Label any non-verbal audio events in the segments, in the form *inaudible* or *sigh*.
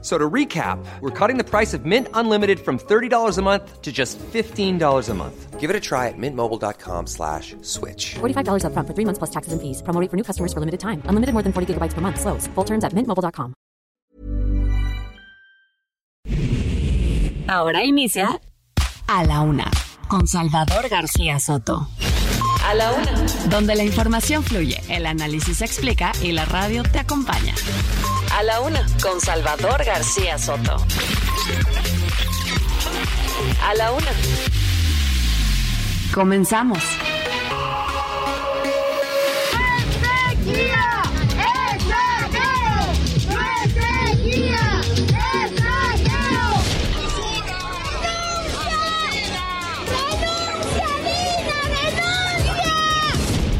So to recap, we're cutting the price of Mint Unlimited from $30 a month to just $15 a month. Give it a try at mintmobile.com slash switch. $45 up front for three months plus taxes and fees. Promo rate for new customers for limited time. Unlimited more than 40 gigabytes per month. Slows. Full terms at mintmobile.com. Ahora inicia A la Una con Salvador García Soto. A la Una. Donde la información fluye, el análisis se explica y la radio te acompaña. A la Una con Salvador García Soto. A la Una. Comenzamos.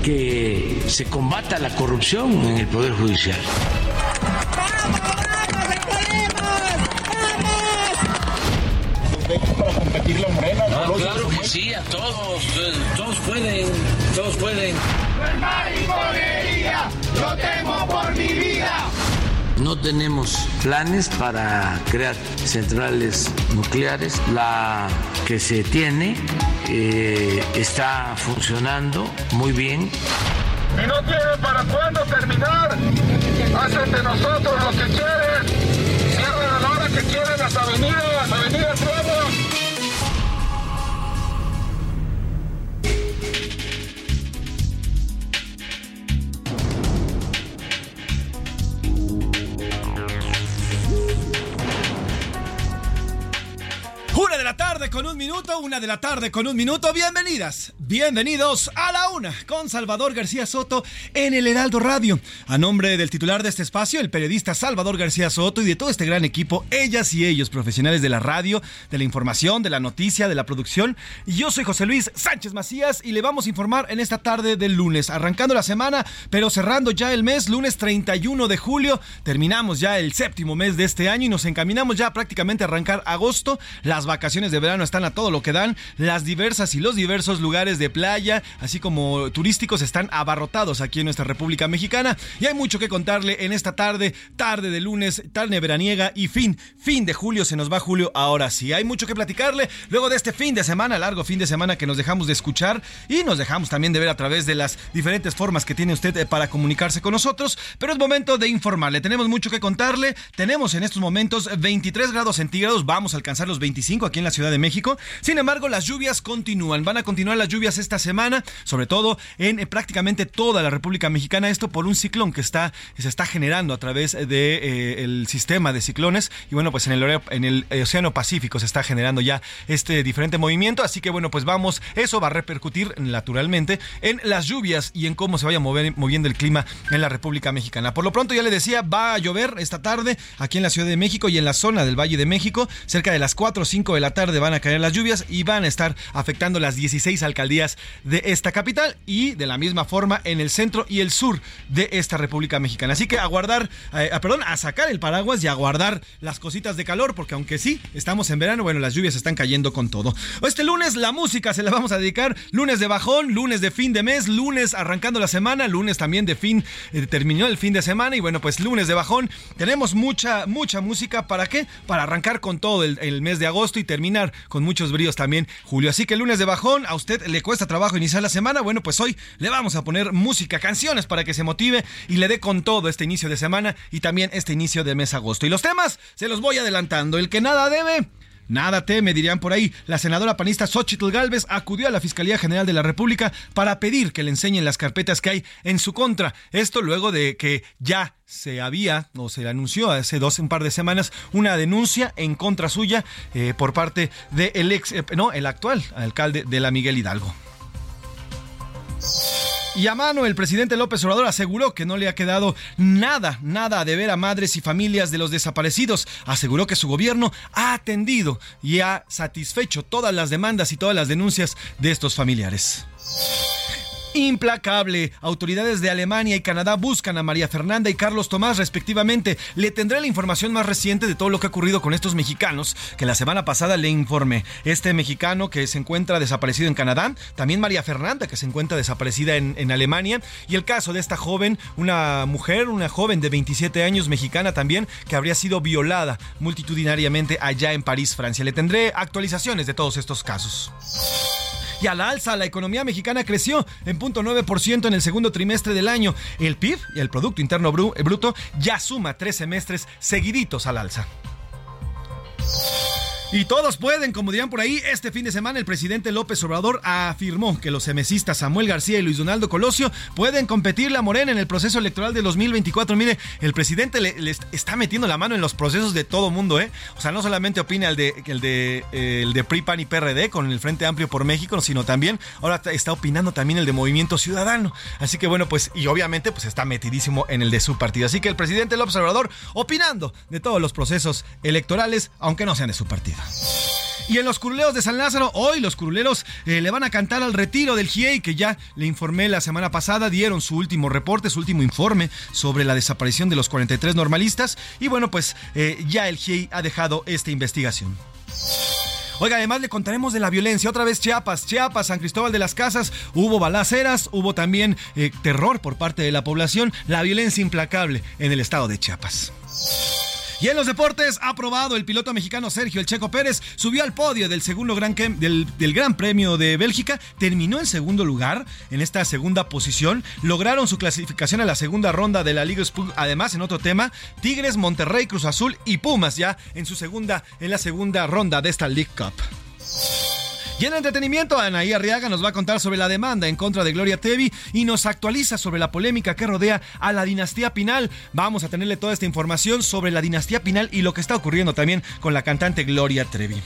que se combata la corrupción en el Poder Judicial. Para competir la morena. Ah, claro que sí, a todos, todos pueden, todos pueden. ¡Lo tengo por mi vida! No tenemos planes para crear centrales nucleares. La que se tiene eh, está funcionando muy bien. Y no tienen para cuándo terminar. Hacen de nosotros lo que quieren. Cierran a la hora que quieren las avenidas, avenidas nuevas. Una de la tarde con un minuto, una de la tarde con un minuto. Bienvenidas, bienvenidos a la una con Salvador García Soto en el Heraldo Radio. A nombre del titular de este espacio, el periodista Salvador García Soto y de todo este gran equipo, ellas y ellos, profesionales de la radio, de la información, de la noticia, de la producción. Yo soy José Luis Sánchez Macías y le vamos a informar en esta tarde del lunes, arrancando la semana, pero cerrando ya el mes, lunes 31 de julio. Terminamos ya el séptimo mes de este año y nos encaminamos ya prácticamente a arrancar agosto. Las vacaciones de verano están a todo lo que dan. Las diversas y los diversos lugares de playa, así como turísticos, están abarrotados aquí en nuestra República Mexicana. Y hay mucho que contarle en esta tarde, tarde de lunes, tarde veraniega y fin, fin de julio. Se nos va julio ahora sí. Hay mucho que platicarle luego de este fin de semana, largo fin de semana que nos dejamos de escuchar y nos dejamos también de ver a través de las diferentes formas que tiene usted eh, para comunicarse con nosotros. Pero es momento de informarle. Tenemos mucho que contarle. Tenemos en estos momentos 23 grados centígrados. Vamos a alcanzar los 25 aquí en la Ciudad de México. Sin embargo, las lluvias continúan. Van a continuar las lluvias esta semana, sobre todo en eh, prácticamente toda la República Mexicana. Esto por un ciclón que está se está generando a través del de, eh, sistema de ciclones. Y bueno, pues en el, Océano Pacífico se está generando ya este diferente movimiento. Así que bueno, pues vamos, eso va a repercutir naturalmente en las lluvias y en cómo se vaya moviendo el clima en la República Mexicana. Por lo pronto, ya le decía, va a llover esta tarde aquí en la Ciudad de México y en la zona del Valle de México, cerca de las 4 o 5 de la tarde van a caer las lluvias y van a estar afectando las 16 alcaldías de esta capital y de la misma forma en el centro y el sur de esta República Mexicana. Así que a guardar, eh, perdón, a sacar el paraguas y a guardar las cositas de calor, porque aunque sí, estamos en verano, bueno, las lluvias están cayendo con todo. Este lunes la música se la vamos a dedicar, lunes de bajón, lunes de fin de mes, lunes arrancando la semana, lunes también de fin, eh, terminó el fin de semana y bueno, pues lunes de bajón, tenemos mucha, mucha música, ¿para qué? Para arrancar con todo el, el mes de agosto y terminar con muchos bríos también, Julio. Así que el lunes de bajón, ¿a usted le cuesta trabajo iniciar la semana? Bueno, pues hoy le vamos a poner música, canciones para que se motive y le dé con todo este inicio de semana y también este inicio de mes agosto. Y los temas se los voy adelantando. El que nada debe. Nada teme, dirían por ahí. La senadora panista Xochitl Galvez acudió a la Fiscalía General de la República para pedir que le enseñen las carpetas que hay en su contra. Esto luego de que ya se había o se anunció hace dos un par de semanas una denuncia en contra suya eh, por parte del ex eh, no el actual alcalde de la Miguel Hidalgo. Y a mano, el presidente López Obrador aseguró que no le ha quedado nada, nada de ver a madres y familias de los desaparecidos. Aseguró que su gobierno ha atendido y ha satisfecho todas las demandas y todas las denuncias de estos familiares. Implacable. Autoridades de Alemania y Canadá buscan a María Fernanda y Carlos Tomás respectivamente. Le tendré la información más reciente de todo lo que ha ocurrido con estos mexicanos, que la semana pasada le informé. Este mexicano que se encuentra desaparecido en Canadá, también María Fernanda que se encuentra desaparecida en, en Alemania, y el caso de esta joven, una mujer, una joven de 27 años mexicana también, que habría sido violada multitudinariamente allá en París, Francia. Le tendré actualizaciones de todos estos casos y a la alza. La economía mexicana creció en 0.9% en el segundo trimestre del año. El PIB, el Producto Interno Bruto, ya suma tres semestres seguiditos al alza. Y todos pueden, como dirían por ahí, este fin de semana el presidente López Obrador afirmó que los semesistas Samuel García y Luis Donaldo Colosio pueden competir la Morena en el proceso electoral de 2024. Mire, el presidente le, está metiendo la mano en los procesos de todo mundo, ¿eh? O sea, no solamente opina el de, el de, eh, el de PRI, PAN y PRD con el Frente Amplio por México, sino también ahora está opinando también el de Movimiento Ciudadano. Así que bueno, pues, y obviamente pues está metidísimo en el de su partido. Así que el presidente López Obrador opinando de todos los procesos electorales, aunque no sean de su partido. Y en los curuleros de San Lázaro, hoy los curuleros eh, le van a cantar al retiro del GIEI, que ya le informé la semana pasada, dieron su último reporte, su último informe sobre la desaparición de los 43 normalistas. Y bueno, pues eh, ya el GIEI ha dejado esta investigación. Oiga, además le contaremos de la violencia. Otra vez Chiapas, Chiapas, San Cristóbal de las Casas. Hubo balaceras, hubo también eh, terror por parte de la población. La violencia implacable en el estado de Chiapas. Y en los deportes, aprobado el piloto mexicano Sergio El Checo Pérez, subió al podio del segundo gran, del, del Gran Premio de Bélgica, terminó en segundo lugar en esta segunda posición, lograron su clasificación a la segunda ronda de la Liga Sport, además en otro tema, Tigres, Monterrey, Cruz Azul y Pumas ya en su segunda, en la segunda ronda de esta League Cup. Y en entretenimiento, Anaí Arriaga nos va a contar sobre la demanda en contra de Gloria Tevi y nos actualiza sobre la polémica que rodea a la dinastía Pinal. Vamos a tenerle toda esta información sobre la dinastía Pinal y lo que está ocurriendo también con la cantante Gloria Trevi.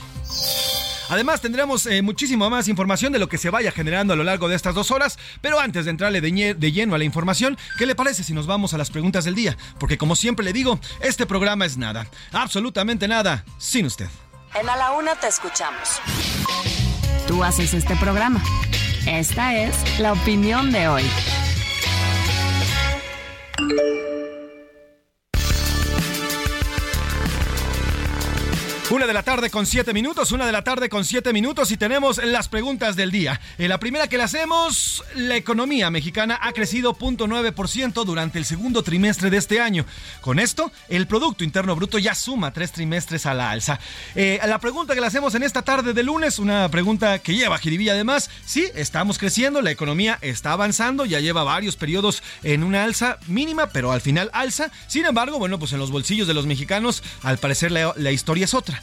Además tendremos eh, muchísimo más información de lo que se vaya generando a lo largo de estas dos horas, pero antes de entrarle de, de, lleno a la información, ¿qué le parece si nos vamos a las preguntas del día? Porque como siempre le digo, este programa es nada, absolutamente nada, sin usted. En A la Una te escuchamos. Tú haces este programa. Esta es la opinión de hoy. Una de la tarde con siete minutos, una de la tarde con siete minutos y tenemos las preguntas del día. En la primera que le hacemos, la economía mexicana ha crecido 0.9% durante el segundo trimestre de este año. Con esto, el Producto Interno Bruto ya suma tres trimestres a la alza. Eh, la pregunta que le hacemos en esta tarde de lunes, una pregunta que lleva Jiribilla además, sí, estamos creciendo, la economía está avanzando, ya lleva varios periodos en una alza mínima, pero al final alza. Sin embargo, bueno, pues en los bolsillos de los mexicanos, al parecer la historia es otra.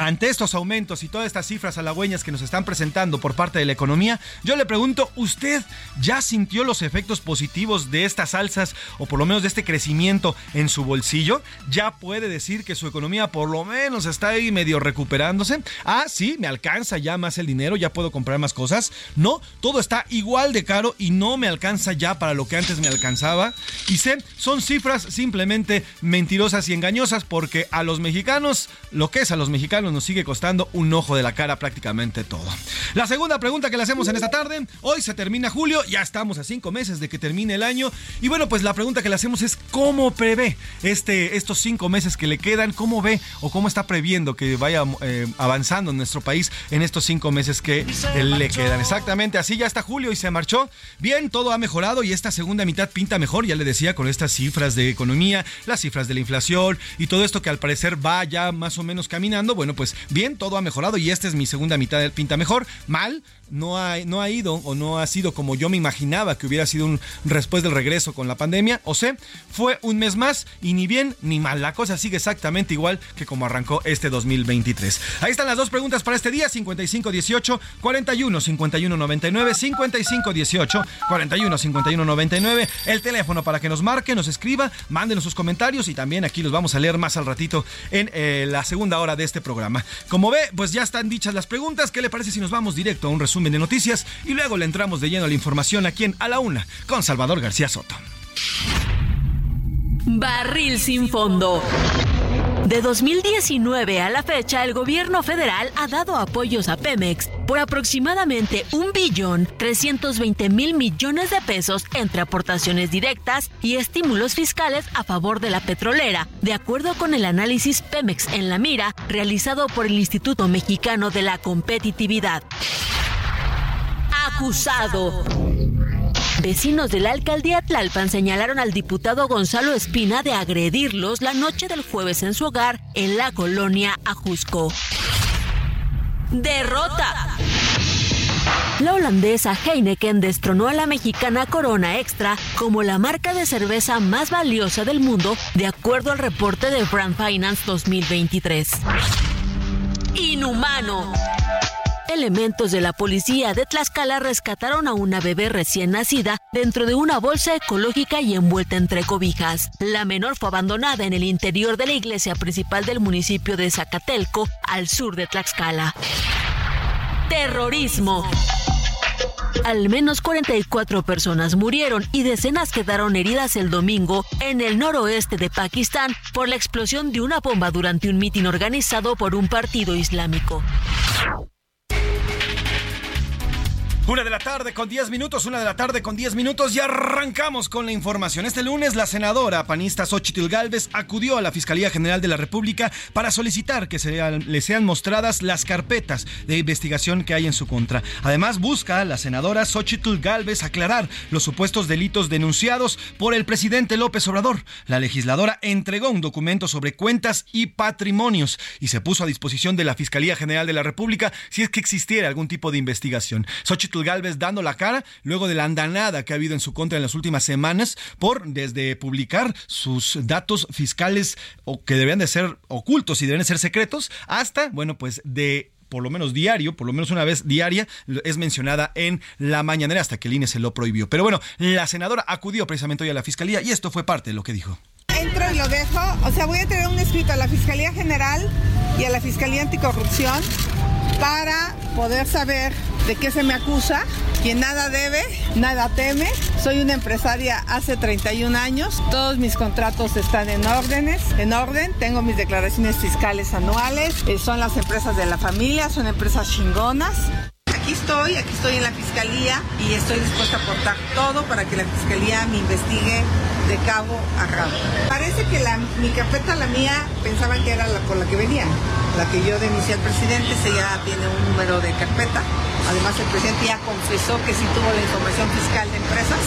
Ante estos aumentos y todas estas cifras halagüeñas que nos están presentando por parte de la economía, yo le pregunto, ¿usted ya sintió los efectos positivos de estas alzas o por lo menos de este crecimiento en su bolsillo? ¿Ya puede decir que su economía por lo menos está ahí medio recuperándose? Ah, sí, me alcanza ya más el dinero, ya puedo comprar más cosas. No, todo está igual de caro y no me alcanza ya para lo que antes me alcanzaba. Y sé, son cifras simplemente mentirosas y engañosas porque a los mexicanos, lo que es a los mexicanos, nos sigue costando un ojo de la cara prácticamente todo. La segunda pregunta que le hacemos en esta tarde, hoy se termina julio, ya estamos a cinco meses de que termine el año y bueno, pues la pregunta que le hacemos es cómo prevé este, estos cinco meses que le quedan, cómo ve o cómo está previendo que vaya eh, avanzando nuestro país en estos cinco meses que le quedan. Exactamente, así ya está julio y se marchó. Bien, todo ha mejorado y esta segunda mitad pinta mejor, ya le decía, con estas cifras de economía, las cifras de la inflación y todo esto que al parecer va ya más o menos caminando. Bueno, pues bien, todo ha mejorado y esta es mi segunda mitad del pinta mejor. Mal, no ha, no ha ido o no ha sido como yo me imaginaba que hubiera sido un después del regreso con la pandemia. O sea, fue un mes más y ni bien ni mal. La cosa sigue exactamente igual que como arrancó este 2023. Ahí están las dos preguntas para este día: 5518 41 51 99, 5518 41 51 99. El teléfono para que nos marque, nos escriba, mándenos sus comentarios y también aquí los vamos a leer más al ratito en eh, la segunda hora de este programa. Como ve, pues ya están dichas las preguntas. ¿Qué le parece si nos vamos directo a un resumen? de noticias y luego le entramos de lleno a la información aquí en A la Una con Salvador García Soto. Barril sin fondo. De 2019 a la fecha, el gobierno federal ha dado apoyos a Pemex por aproximadamente un billón 320 mil millones de pesos entre aportaciones directas y estímulos fiscales a favor de la petrolera, de acuerdo con el análisis Pemex en la mira realizado por el Instituto Mexicano de la Competitividad. Acusado. Vecinos de la alcaldía Tlalpan señalaron al diputado Gonzalo Espina de agredirlos la noche del jueves en su hogar en la colonia Ajusco. Derrota. La holandesa Heineken destronó a la mexicana Corona Extra como la marca de cerveza más valiosa del mundo, de acuerdo al reporte de Brand Finance 2023. Inhumano. Elementos de la policía de Tlaxcala rescataron a una bebé recién nacida dentro de una bolsa ecológica y envuelta entre cobijas. La menor fue abandonada en el interior de la iglesia principal del municipio de Zacatelco, al sur de Tlaxcala. Terrorismo. Al menos 44 personas murieron y decenas quedaron heridas el domingo en el noroeste de Pakistán por la explosión de una bomba durante un mitin organizado por un partido islámico. Una de la tarde con 10 minutos, una de la tarde con 10 minutos y arrancamos con la información. Este lunes la senadora panista Xochitl Galvez acudió a la Fiscalía General de la República para solicitar que le sean mostradas las carpetas de investigación que hay en su contra. Además busca la senadora Xochitl Galvez aclarar los supuestos delitos denunciados por el presidente López Obrador. La legisladora entregó un documento sobre cuentas y patrimonios y se puso a disposición de la Fiscalía General de la República si es que existiera algún tipo de investigación. Xochitl Galvez dando la cara luego de la andanada que ha habido en su contra en las últimas semanas por desde publicar sus datos fiscales o que deberían de ser ocultos y deben de ser secretos hasta, bueno, pues de por lo menos diario, por lo menos una vez diaria, es mencionada en la mañanera hasta que el INE se lo prohibió. Pero bueno, la senadora acudió precisamente hoy a la fiscalía y esto fue parte de lo que dijo. Entro y lo dejo, o sea, voy a tener un escrito a la Fiscalía General y a la Fiscalía Anticorrupción para poder saber de qué se me acusa. Quien nada debe, nada teme. Soy una empresaria hace 31 años. Todos mis contratos están en órdenes, en orden. Tengo mis declaraciones fiscales anuales. Eh, son las empresas de la familia, son empresas chingonas aquí estoy, aquí estoy en la fiscalía y estoy dispuesta a aportar todo para que la fiscalía me investigue de cabo a cabo. Parece que la, mi carpeta, la mía, pensaba que era la por la que venía, la que yo denuncié al presidente, se ya tiene un número de carpeta. Además, el presidente ya confesó que sí tuvo la información fiscal de empresas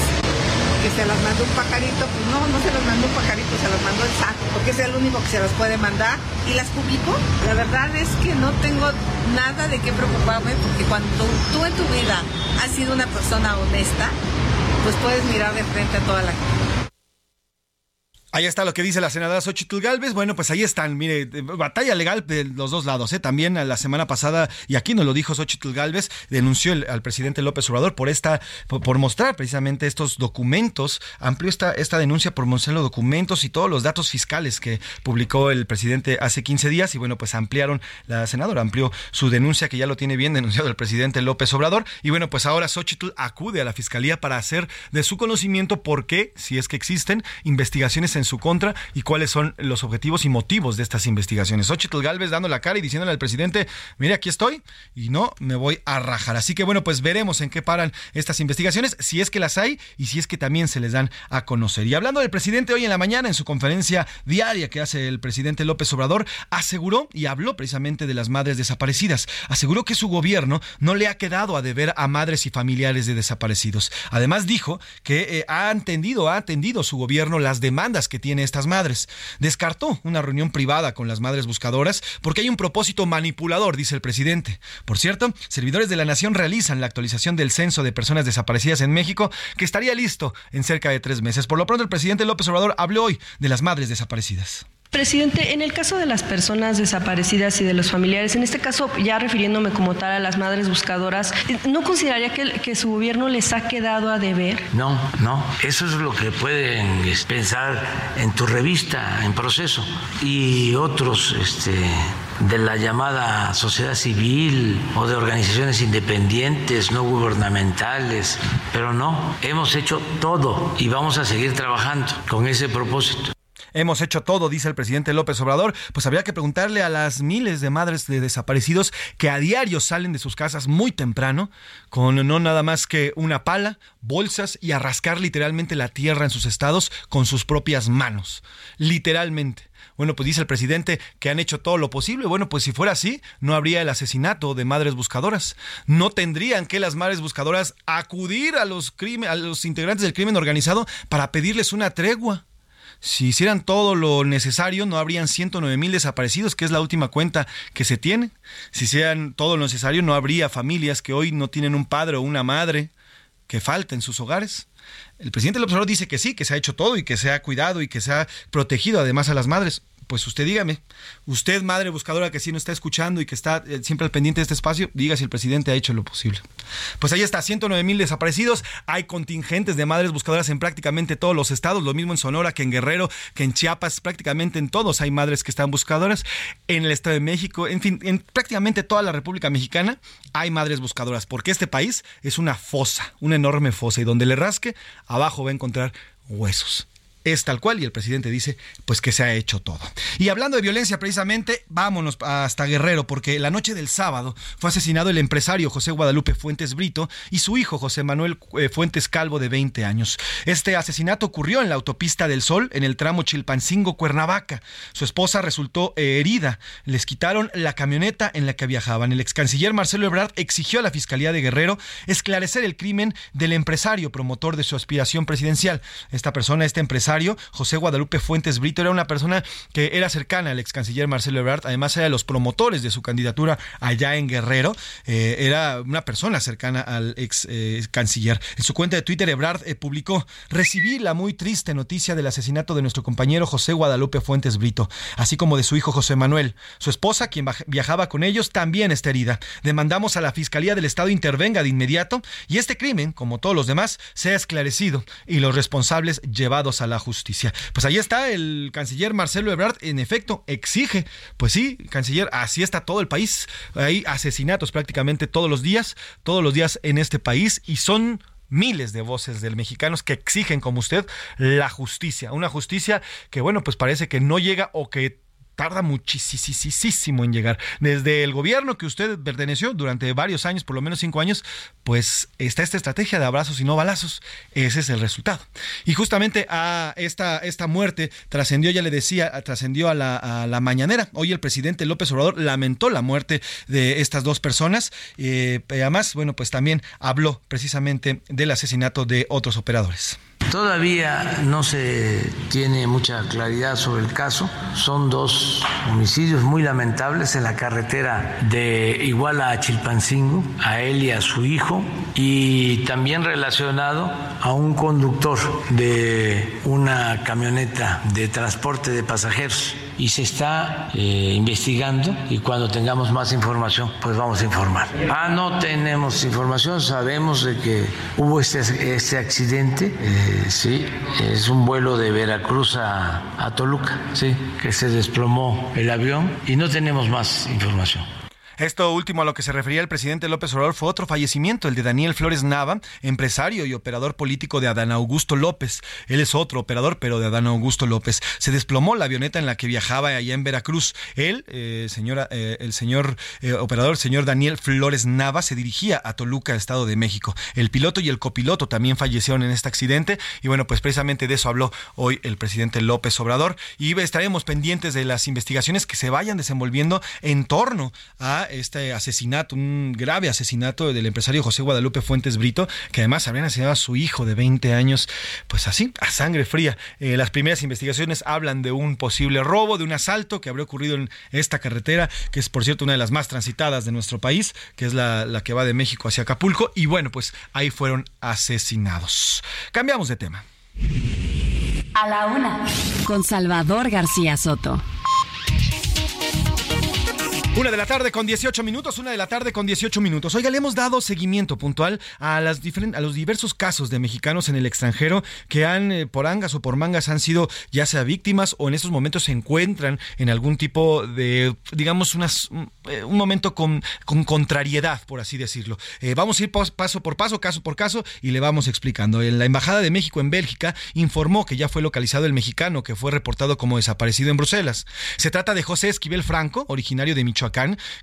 que se las mandó un pajarito, pues no, no se las mandó un pajarito, se las mandó el saco, porque es el único que se las puede mandar y las publicó. La verdad es que no tengo nada de qué preocuparme, porque cuando tú en tu vida has sido una persona honesta, pues puedes mirar de frente a toda la gente. Ahí está lo que dice la senadora Xochitl Galvez. Bueno, pues ahí están, mire, batalla legal de los dos lados. ¿eh? También la semana pasada, y aquí nos lo dijo Xochitl Galvez, denunció al presidente López Obrador por esta, por, mostrar precisamente estos documentos, amplió esta, esta denuncia por mostrar los documentos y todos los datos fiscales que publicó el presidente hace 15 días. Y bueno, pues ampliaron, la senadora amplió su denuncia, que ya lo tiene bien denunciado el presidente López Obrador. Y bueno, pues ahora Xochitl acude a la fiscalía para hacer de su conocimiento por qué, si es que existen, investigaciones en en su contra y cuáles son los objetivos y motivos de estas investigaciones. Xochitl Galvez dando la cara y diciéndole al presidente, mire, aquí estoy y no me voy a rajar. Así que bueno, pues veremos en qué paran estas investigaciones, si es que las hay y si es que también se les dan a conocer. Y hablando del presidente hoy en la mañana, en su conferencia diaria que hace el presidente López Obrador, aseguró y habló precisamente de las madres desaparecidas. Aseguró que su gobierno no le ha quedado a deber a madres y familiares de desaparecidos. Además dijo que eh, ha entendido, ha atendido su gobierno las demandas que tiene estas madres. Descartó una reunión privada con las madres buscadoras porque hay un propósito manipulador, dice el presidente. Por cierto, servidores de la Nación realizan la actualización del censo de personas desaparecidas en México que estaría listo en cerca de tres meses. Por lo pronto, el presidente López Obrador habló hoy de las madres desaparecidas. Presidente, en el caso de las personas desaparecidas y de los familiares, en este caso ya refiriéndome como tal a las madres buscadoras, ¿no consideraría que, su gobierno les ha quedado a deber? No, no, eso es lo que pueden pensar en tu revista, en proceso, y otros este, de la llamada sociedad civil o de organizaciones independientes, no gubernamentales, pero no, hemos hecho todo y vamos a seguir trabajando con ese propósito. Hemos hecho todo, dice el presidente López Obrador, pues habría que preguntarle a las miles de madres de desaparecidos que a diario salen de sus casas muy temprano, con no nada más que una pala, bolsas y a rascar literalmente la tierra en sus estados con sus propias manos. Literalmente. Bueno, pues dice el presidente que han hecho todo lo posible. Bueno, pues si fuera así, no habría el asesinato de madres buscadoras. No tendrían que las madres buscadoras acudir a los, a los integrantes del crimen organizado para pedirles una tregua. Si hicieran todo lo necesario, no habrían 109 mil desaparecidos, que es la última cuenta que se tiene. Si hicieran todo lo necesario, no habría familias que hoy no tienen un padre o una madre que falta en sus hogares. El presidente López Obrador dice que sí, que se ha hecho todo y que se ha cuidado y que se ha protegido además a las madres pues usted dígame, usted madre buscadora que sí nos está escuchando y que está eh, siempre al pendiente de este espacio, diga si el presidente ha hecho lo posible. Pues ahí está, 109 mil desaparecidos, hay contingentes de madres buscadoras en prácticamente todos los estados, lo mismo en Sonora que en Guerrero, que en Chiapas, prácticamente en todos hay madres que están buscadoras, en el Estado de México, en fin, en prácticamente toda la República Mexicana hay madres buscadoras, porque este país es una fosa, una enorme fosa, y donde le rasque, abajo va a encontrar huesos es tal cual y el presidente dice pues que se ha hecho todo. Y hablando de violencia precisamente, vámonos hasta Guerrero porque la noche del sábado fue asesinado el empresario José Guadalupe Fuentes Brito y su hijo José Manuel eh, Fuentes Calvo de 20 años. Este asesinato ocurrió en la autopista del Sol en el tramo Chilpancingo Cuernavaca. Su esposa resultó eh, herida. Les quitaron la camioneta en la que viajaban. El ex canciller Marcelo Ebrard exigió a la Fiscalía de Guerrero esclarecer el crimen del empresario promotor de su aspiración presidencial. Esta persona, este empresario José Guadalupe Fuentes Brito, era una persona que era cercana al ex canciller Marcelo Ebrard, además era de los promotores de su candidatura allá en Guerrero, eh, era una persona cercana al ex eh, canciller. En su cuenta de Twitter, Ebrard eh, publicó, recibí la muy triste noticia del asesinato de nuestro compañero José Guadalupe Fuentes Brito, así como de su hijo José Manuel. Su esposa, quien viajaba con ellos, también está herida. Demandamos a la Fiscalía del Estado intervenga de inmediato y este crimen, como todos los demás, sea esclarecido y los responsables llevados a la justicia. Pues ahí está el canciller Marcelo Ebrard, en efecto, exige, pues sí, canciller, así está todo el país. Hay asesinatos prácticamente todos los días, todos los días en este país y son miles de voces del mexicanos que exigen como usted la justicia, una justicia que bueno, pues parece que no llega o que tarda muchísimo en llegar. Desde el gobierno que usted perteneció durante varios años, por lo menos cinco años, pues está esta estrategia de abrazos y no balazos. Ese es el resultado. Y justamente a esta, esta muerte trascendió, ya le decía, trascendió a la, mañanera. Hoy el presidente López Obrador lamentó la muerte de estas dos personas. Eh, además, bueno, pues también habló precisamente del asesinato de otros operadores. Todavía no se tiene mucha claridad sobre el caso. Son dos homicidios muy lamentables en la carretera de Iguala a Chilpancingo, a él y a su hijo, y también relacionado a un conductor de una camioneta de transporte de pasajeros y se está eh, investigando y cuando tengamos más información pues vamos a informar. Ah, no tenemos información, sabemos de que hubo este, este accidente, eh, sí, es un vuelo de Veracruz a, a Toluca, sí, que se desplomó el avión y no tenemos más información. Esto último a lo que se refería el presidente López Obrador fue otro fallecimiento, el de Daniel Flores Nava, empresario y operador político de Adán Augusto López. Él es otro operador, pero de Adán Augusto López. Se desplomó la avioneta en la que viajaba allá en Veracruz. Él, eh, señora, eh, el señor eh, operador, el señor Daniel Flores Nava, se dirigía a Toluca, Estado de México. El piloto y el copiloto también fallecieron en este accidente. Y bueno, pues precisamente de eso habló hoy el presidente López Obrador. Y estaremos pendientes de las investigaciones que se vayan desenvolviendo en torno a este asesinato, un grave asesinato del empresario José Guadalupe Fuentes Brito, que además habrían asesinado a su hijo de 20 años, pues así, a sangre fría. Eh, las primeras investigaciones hablan de un posible robo, de un asalto que habría ocurrido en esta carretera, que es por cierto una de las más transitadas de nuestro país, que es la, la que va de México hacia Acapulco, y bueno, pues ahí fueron asesinados. Cambiamos de tema. A la una, con Salvador García Soto. Una de la tarde con 18 minutos, una de la tarde con 18 minutos. Oiga, le hemos dado seguimiento puntual a, las a los diversos casos de mexicanos en el extranjero que han, eh, por angas o por mangas, han sido ya sea víctimas o en estos momentos se encuentran en algún tipo de, digamos, eh, un momento con, con, contrariedad, por así decirlo. Eh, vamos a ir paso por paso, caso por caso, y le vamos explicando. La Embajada de México en Bélgica informó que ya fue localizado el mexicano que fue reportado como desaparecido en Bruselas. Se trata de José Esquivel Franco, originario de Michoacán,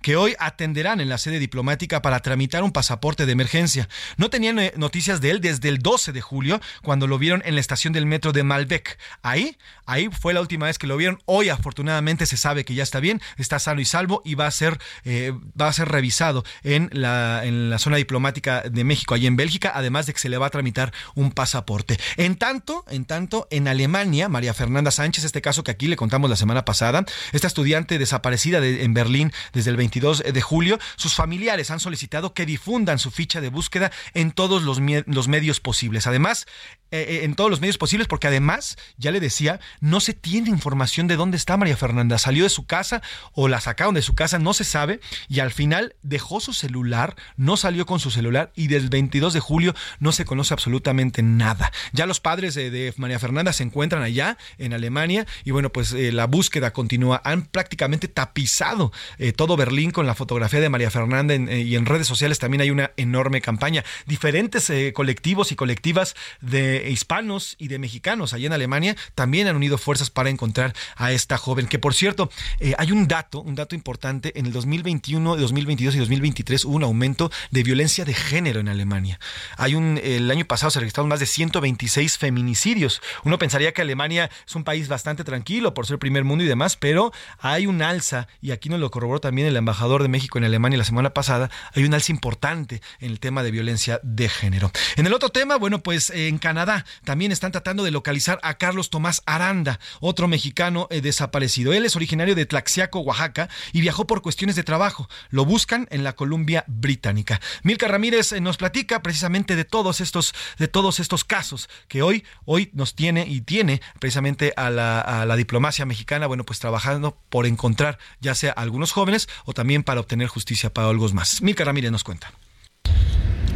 que hoy atenderán en la sede diplomática para tramitar un pasaporte de emergencia. No tenían eh, noticias de él desde el 12 de julio, cuando lo vieron en la estación del metro de Malbec. Ahí, ahí fue la última vez que lo vieron. Hoy, afortunadamente, se sabe que ya está bien, está sano y salvo y va a ser, eh, va a ser revisado en la, en la zona diplomática de México, allí en Bélgica, además de que se le va a tramitar un pasaporte. En tanto, en tanto, en Alemania, María Fernanda Sánchez, este caso que aquí le contamos la semana pasada, esta estudiante desaparecida en Berlín desde el 22 de julio, sus familiares han solicitado que difundan su ficha de búsqueda en todos los, los medios posibles. Además, eh, eh, en todos los medios posibles, porque además, ya le decía, no se tiene información de dónde está María Fernanda. Salió de su casa o la sacaron de su casa, no se sabe, y al final dejó su celular, no salió con su celular y del 22 de julio no se conoce absolutamente nada. Ya los padres de, María Fernanda se encuentran allá en Alemania y bueno, pues eh, la búsqueda continúa. Han prácticamente tapizado todo Berlín con la fotografía de María Fernanda y en redes sociales también hay una enorme campaña. Diferentes colectivos y colectivas de hispanos y de mexicanos allá en Alemania también han unido fuerzas para encontrar a esta joven. Que por cierto, eh, hay un dato, un dato importante. En el 2021, 2022 y 2023 hubo un aumento de violencia de género en Alemania. Hay un, el año pasado se registraron más de 126 feminicidios. Uno pensaría que Alemania es un país bastante tranquilo por ser primer mundo y demás, pero hay un alza, y aquí nos lo también el embajador de México en Alemania la semana pasada, hay un alza importante en el tema de violencia de género. En el otro tema, bueno, pues en Canadá también están tratando de localizar a Carlos Tomás Aranda, otro mexicano eh, desaparecido. Él es originario de Tlaxiaco, Oaxaca, y viajó por cuestiones de trabajo. Lo buscan en la Columbia Británica. Milka Ramírez eh, nos platica precisamente de todos estos, de todos estos casos que hoy, hoy nos tiene y tiene precisamente a la, a la diplomacia mexicana, bueno, pues trabajando por encontrar ya sea algunos jóvenes o también para obtener justicia para algo más. Milka Ramírez nos cuenta.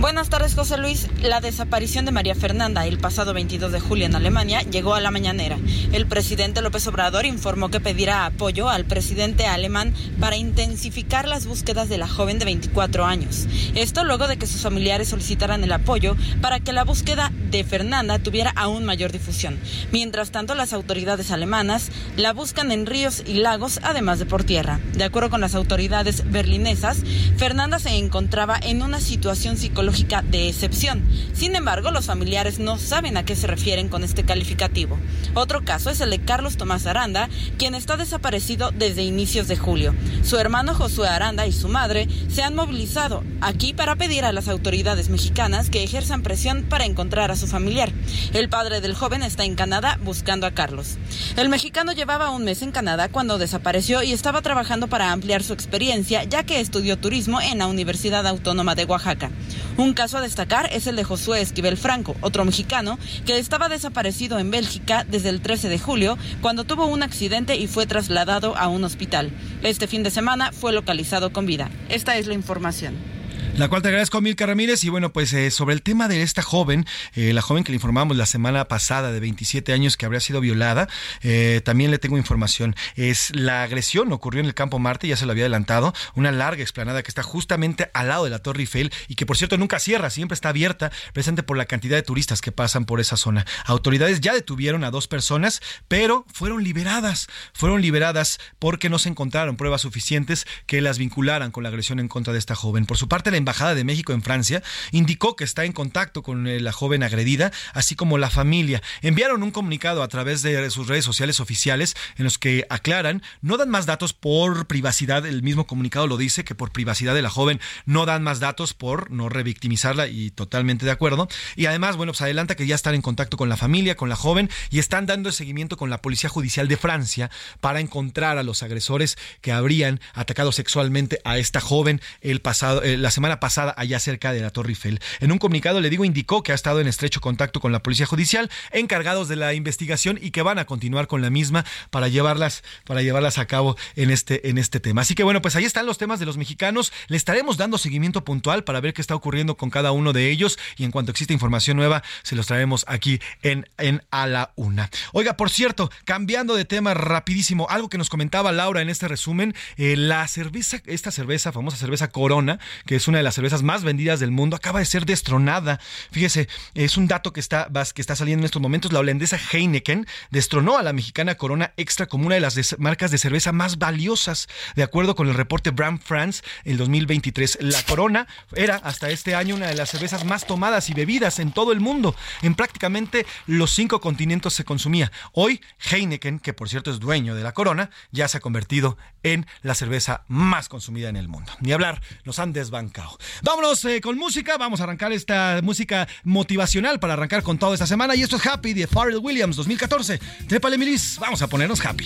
Buenas tardes, José Luis. La desaparición de María Fernanda el pasado 22 de julio en Alemania llegó a la mañanera. El presidente López Obrador informó que pedirá apoyo al presidente alemán para intensificar las búsquedas de la joven de 24 años. Esto luego de que sus familiares solicitaran el apoyo para que la búsqueda de Fernanda tuviera aún mayor difusión. Mientras tanto, las autoridades alemanas la buscan en ríos y lagos, además de por tierra. De acuerdo con las autoridades berlinesas, Fernanda se encontraba en una situación psicológica de excepción. Sin embargo, los familiares no saben a qué se refieren con este calificativo. Otro caso es el de Carlos Tomás Aranda, quien está desaparecido desde inicios de julio. Su hermano Josué Aranda y su madre se han movilizado aquí para pedir a las autoridades mexicanas que ejerzan presión para encontrar a su familiar. El padre del joven está en Canadá buscando a Carlos. El mexicano llevaba un mes en Canadá cuando desapareció y estaba trabajando para ampliar su experiencia ya que estudió turismo en la Universidad Autónoma de Oaxaca. Un caso a destacar es el de Josué Esquivel Franco, otro mexicano que estaba desaparecido en Bélgica desde el 13 de julio cuando tuvo un accidente y fue trasladado a un hospital. Este fin de semana fue localizado con vida. Esta es la información. La cual te agradezco, Milka Ramírez. Y bueno, pues eh, sobre el tema de esta joven, eh, la joven que le informamos la semana pasada de 27 años que habría sido violada, eh, también le tengo información. Es la agresión ocurrió en el Campo Marte, ya se lo había adelantado, una larga explanada que está justamente al lado de la Torre Eiffel y que por cierto nunca cierra, siempre está abierta, presente por la cantidad de turistas que pasan por esa zona. Autoridades ya detuvieron a dos personas, pero fueron liberadas, fueron liberadas porque no se encontraron pruebas suficientes que las vincularan con la agresión en contra de esta joven. Por su parte, la Embajada de México en Francia indicó que está en contacto con eh, la joven agredida, así como la familia. Enviaron un comunicado a través de sus redes sociales oficiales en los que aclaran, no dan más datos por privacidad, el mismo comunicado lo dice, que por privacidad de la joven no dan más datos por no revictimizarla y totalmente de acuerdo. Y además, bueno, pues adelanta que ya están en contacto con la familia, con la joven y están dando seguimiento con la Policía Judicial de Francia para encontrar a los agresores que habrían atacado sexualmente a esta joven el pasado, eh, la semana pasada allá cerca de la Torre Eiffel. En un comunicado le digo indicó que ha estado en estrecho contacto con la Policía Judicial, encargados de la investigación y que van a continuar con la misma para llevarlas para llevarlas a cabo en este en este tema. Así que bueno, pues ahí están los temas de los mexicanos. Le estaremos dando seguimiento puntual para ver qué está ocurriendo con cada uno de ellos y en cuanto exista información nueva se los traemos aquí en en a la una. Oiga, por cierto, cambiando de tema rapidísimo, algo que nos comentaba Laura en este resumen, eh, la cerveza, esta cerveza, famosa cerveza Corona, que es una de las cervezas más vendidas del mundo, acaba de ser destronada. Fíjese, es un dato que está, que está saliendo en estos momentos. La holandesa Heineken destronó a la mexicana Corona Extra como una de las marcas de cerveza más valiosas, de acuerdo con el reporte Brand France el 2023. La Corona era hasta este año una de las cervezas más tomadas y bebidas en todo el mundo. En prácticamente los cinco continentes se consumía. Hoy, Heineken, que por cierto es dueño de la Corona, ya se ha convertido en la cerveza más consumida en el mundo. Ni hablar, nos han desbancado. Vámonos eh, con música, vamos a arrancar esta música motivacional para arrancar con toda esta semana y esto es Happy de Pharrell Williams 2014. Trépale milis, vamos a ponernos happy.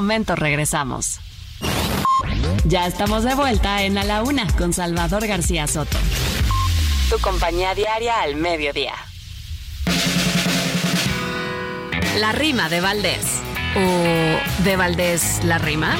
Momento regresamos. Ya estamos de vuelta en A la Una con Salvador García Soto. Tu compañía diaria al mediodía. La rima de Valdés. ¿O de Valdés la rima?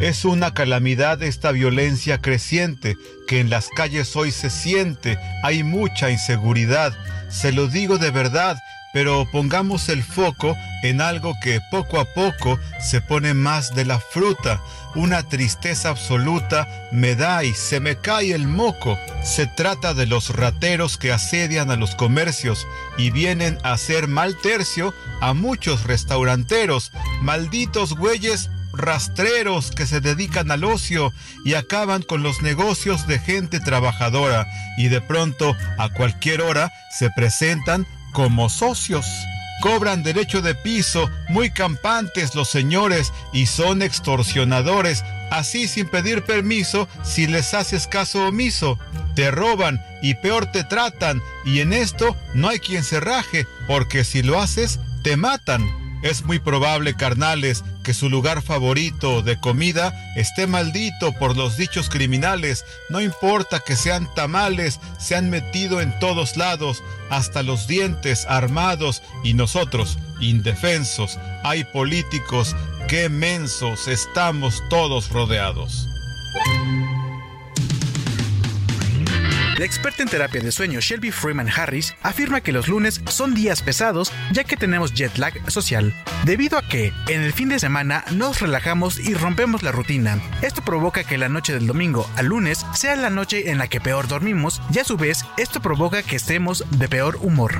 Es una calamidad esta violencia creciente que en las calles hoy se siente. Hay mucha inseguridad. Se lo digo de verdad pero pongamos el foco en algo que poco a poco se pone más de la fruta. Una tristeza absoluta me da y se me cae el moco. Se trata de los rateros que asedian a los comercios y vienen a hacer mal tercio a muchos restauranteros. Malditos güeyes rastreros que se dedican al ocio y acaban con los negocios de gente trabajadora y de pronto a cualquier hora se presentan como socios. Cobran derecho de piso, muy campantes los señores y son extorsionadores, así sin pedir permiso si les haces caso omiso. Te roban y peor te tratan y en esto no hay quien se raje, porque si lo haces, te matan. Es muy probable, carnales, que su lugar favorito de comida esté maldito por los dichos criminales. No importa que sean tamales, se han metido en todos lados, hasta los dientes armados y nosotros, indefensos. Hay políticos, qué mensos, estamos todos rodeados. La experta en terapia de sueño Shelby Freeman Harris afirma que los lunes son días pesados ya que tenemos jet lag social, debido a que en el fin de semana nos relajamos y rompemos la rutina. Esto provoca que la noche del domingo al lunes sea la noche en la que peor dormimos y a su vez esto provoca que estemos de peor humor.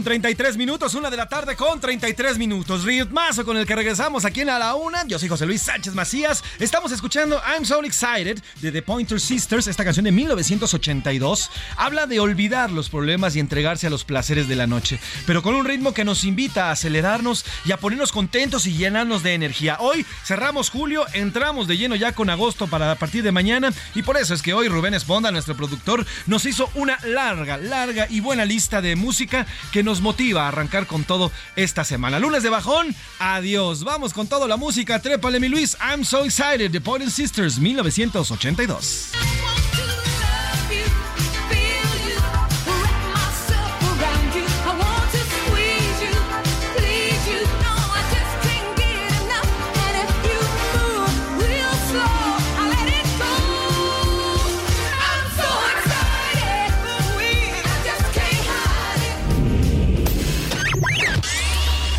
Con 33 minutos, una de la tarde con 33 minutos. Ritmazo con el que regresamos aquí en A la Una. Yo soy José Luis Sánchez Macías. Estamos escuchando I'm So Excited de The Pointer Sisters. Esta canción de 1982 habla de olvidar los problemas y entregarse a los placeres de la noche, pero con un ritmo que nos invita a acelerarnos y a ponernos contentos y llenarnos de energía. Hoy cerramos julio, entramos de lleno ya con agosto para a partir de mañana y por eso es que hoy Rubén Esponda, nuestro productor, nos hizo una larga, larga y buena lista de música que nos motiva a arrancar con todo esta semana. Lunes de bajón, adiós. Vamos con todo la música. Trépale mi Luis, I'm so excited. The Point Sisters, 1982.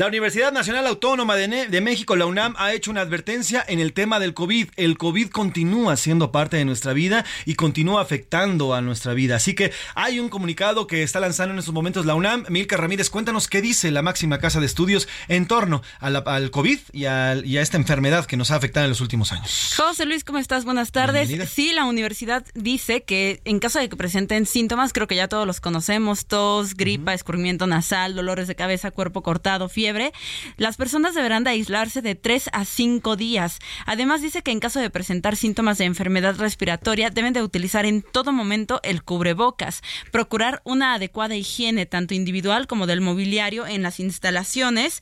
La Universidad Nacional Autónoma de, México, la UNAM, ha hecho una advertencia en el tema del COVID. El COVID continúa siendo parte de nuestra vida y continúa afectando a nuestra vida. Así que hay un comunicado que está lanzando en estos momentos la UNAM. Milka Ramírez, cuéntanos qué dice la máxima casa de estudios en torno al COVID y a, esta enfermedad que nos ha afectado en los últimos años. José Luis, ¿cómo estás? Buenas tardes. Sí, la universidad dice que en caso de que presenten síntomas, creo que ya todos los conocemos, tos, gripa, escurrimiento nasal, dolores de cabeza, cuerpo cortado, fiebre las personas deberán de aislarse de 3 a 5 días. Además dice que en caso de presentar síntomas de enfermedad respiratoria deben de utilizar en todo momento el cubrebocas, procurar una adecuada higiene tanto individual como del mobiliario en las instalaciones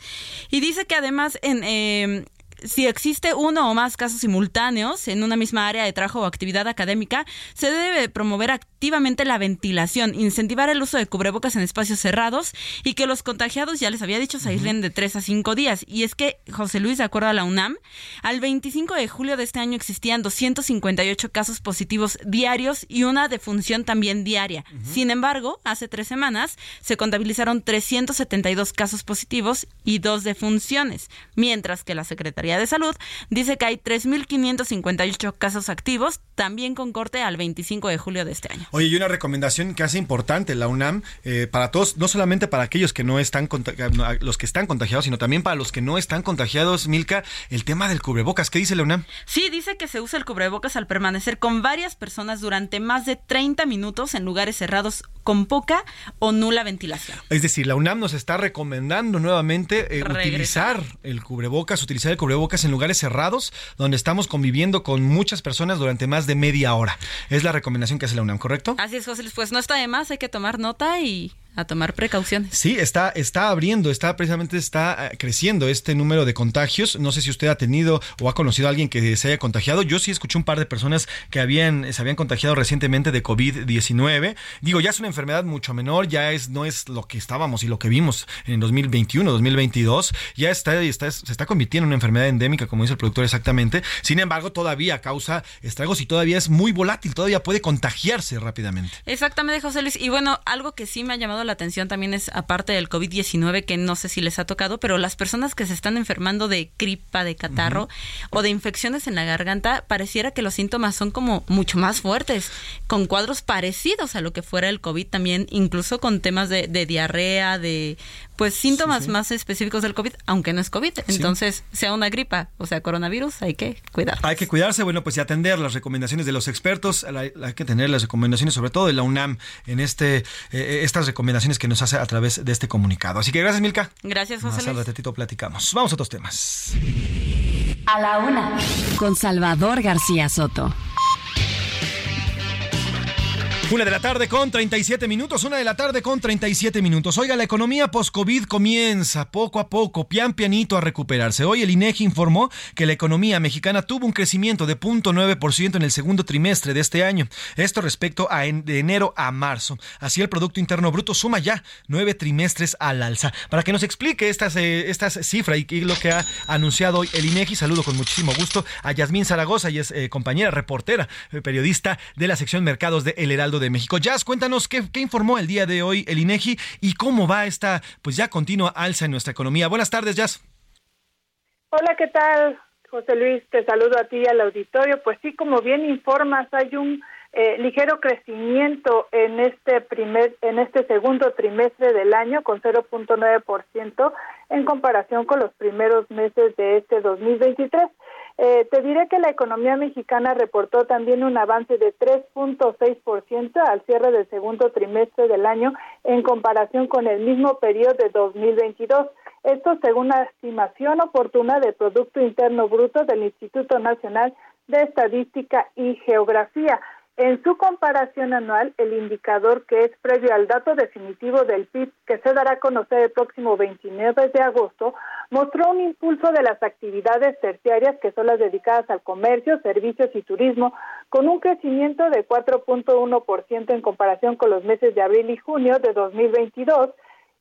y dice que además en, eh, si existe uno o más casos simultáneos en una misma área de trabajo o actividad académica, se debe promover activamente la ventilación, incentivar el uso de cubrebocas en espacios cerrados y que los contagiados, ya les había dicho, se aíslen de tres a cinco días. Y es que, José Luis, de acuerdo a la UNAM, al 25 de julio de este año existían 258 casos positivos diarios y una defunción también diaria. Sin embargo, hace tres semanas se contabilizaron 372 casos positivos y dos defunciones, mientras que la Secretaría de Salud dice que hay 3.558 casos activos, también con corte al 25 de julio de este año. Oye, y una recomendación que hace importante la UNAM eh, para todos, no solamente para aquellos que no están los que están contagiados, sino también para los que no están contagiados, Milka, el tema del cubrebocas. ¿Qué dice la UNAM? Sí, dice que se usa el cubrebocas al permanecer con varias personas durante más de 30 minutos en lugares cerrados con poca o nula ventilación. Es decir, la UNAM nos está recomendando nuevamente eh, utilizar el cubrebocas, utilizar el cubrebocas en lugares cerrados donde estamos conviviendo con muchas personas durante más de media hora. Es la recomendación que hace la UNAM, ¿correcto? Así es, José Pues no está de más, hay que tomar nota y a tomar precauciones. Sí, está, está abriendo, está precisamente está eh, creciendo este número de contagios. No sé si usted ha tenido o ha conocido a alguien que se haya contagiado. Yo sí escuché un par de personas que habían, se habían contagiado recientemente de COVID-19. Digo, ya es una enfermedad mucho menor, ya es, no es lo que estábamos y lo que vimos en 2021, 2022. Ya está, está, se está convirtiendo en una enfermedad endémica, como dice el productor exactamente. Sin embargo, todavía causa estragos y todavía es muy volátil, todavía puede contagiarse rápidamente. Exactamente, José Luis. Y bueno, algo que sí me ha llamado la atención también es, aparte del COVID-19, que no sé si les ha tocado, pero las personas que se están enfermando de gripa, de catarro o de infecciones en la garganta, pareciera que los síntomas son como mucho más fuertes, con cuadros parecidos a lo que fuera el COVID también, incluso con temas de, de diarrea, de pues síntomas más específicos del COVID, aunque no es COVID. Entonces, sea una gripa o sea coronavirus, hay que cuidar. Hay que cuidarse, bueno, pues y atender las recomendaciones de los expertos, hay que tener las recomendaciones sobre todo de la UNAM en este eh, estas recomendaciones que nos hace a través de este comunicado. Así que gracias, Milka. Gracias, José Más ratito platicamos. Vamos a otros temas. A la una, con Salvador García Soto. Una de la tarde con 37 minutos, una de la tarde con 37 minutos. Oiga, la economía post-COVID comienza poco a poco, pian pianito a recuperarse. Hoy el INEGI informó que la economía mexicana tuvo un crecimiento de 0.9% en el segundo trimestre de este año. Esto respecto a de enero a marzo. Así el Producto Interno Bruto suma ya nueve trimestres al alza. Para que nos explique estas, eh, estas cifras y lo que ha anunciado hoy el INEGI, saludo con muchísimo gusto a Yasmín Zaragoza, y es eh, compañera reportera, eh, periodista de la sección Mercados de El Heraldo de México. Jazz, cuéntanos qué, informó el día de hoy el INEGI y cómo va esta pues ya continua alza en nuestra economía. Buenas tardes, Jazz. Hola, ¿qué tal? José Luis, te saludo a ti y al auditorio. Pues sí, como bien informas, hay un eh, ligero crecimiento en este primer en este segundo trimestre del año con 0.9% en comparación con los primeros meses de este 2023. Eh, te diré que la economía mexicana reportó también un avance de 3.6% al cierre del segundo trimestre del año en comparación con el mismo periodo de 2022. Esto según la estimación oportuna del Producto Interno Bruto del Instituto Nacional de Estadística y Geografía. En su comparación anual, el indicador que es previo al dato definitivo del PIB que se dará a conocer el próximo 29 de agosto, mostró un impulso de las actividades terciarias que son las dedicadas al comercio, servicios y turismo, con un crecimiento de 4.1% en comparación con los meses de abril y junio de 2022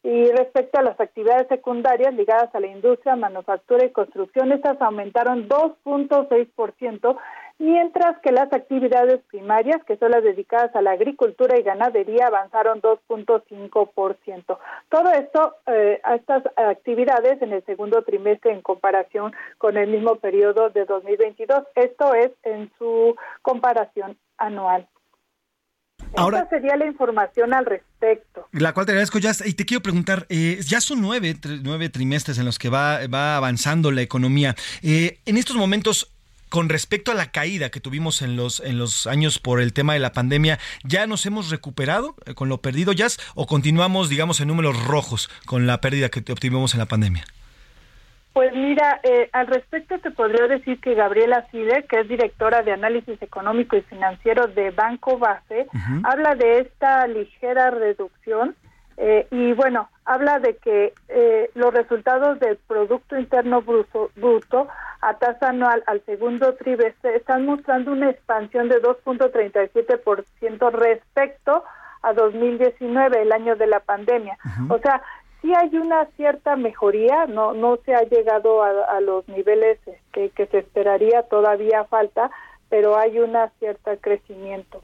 y respecto a las actividades secundarias ligadas a la industria, manufactura y construcción, estas aumentaron 2.6%, mientras que las actividades primarias, que son las dedicadas a la agricultura y ganadería, avanzaron 2.5%. Todo esto, eh, a estas actividades en el segundo trimestre en comparación con el mismo periodo de 2022. Esto es en su comparación anual. Ahora, Esta sería la información al respecto. La cual te agradezco, ya. Y te quiero preguntar, eh, ya son nueve, nueve trimestres en los que va, va avanzando la economía. Eh, en estos momentos, con respecto a la caída que tuvimos en los, en los años por el tema de la pandemia, ¿ya nos hemos recuperado eh, con lo perdido, Jazz? ¿O continuamos, digamos, en números rojos con la pérdida que obtuvimos en la pandemia? Pues mira, eh, al respecto te podría decir que Gabriela Cide, que es directora de análisis económico y financiero de Banco Base, habla de esta ligera reducción eh, y bueno, habla de que eh, los resultados del Producto Interno bruto, bruto a tasa anual al segundo trimestre están mostrando una expansión de 2.37% respecto a 2019, el año de la pandemia. O sea, sí hay una cierta mejoría, no no se ha llegado a, los niveles este, que se esperaría, todavía falta, pero hay un cierto crecimiento.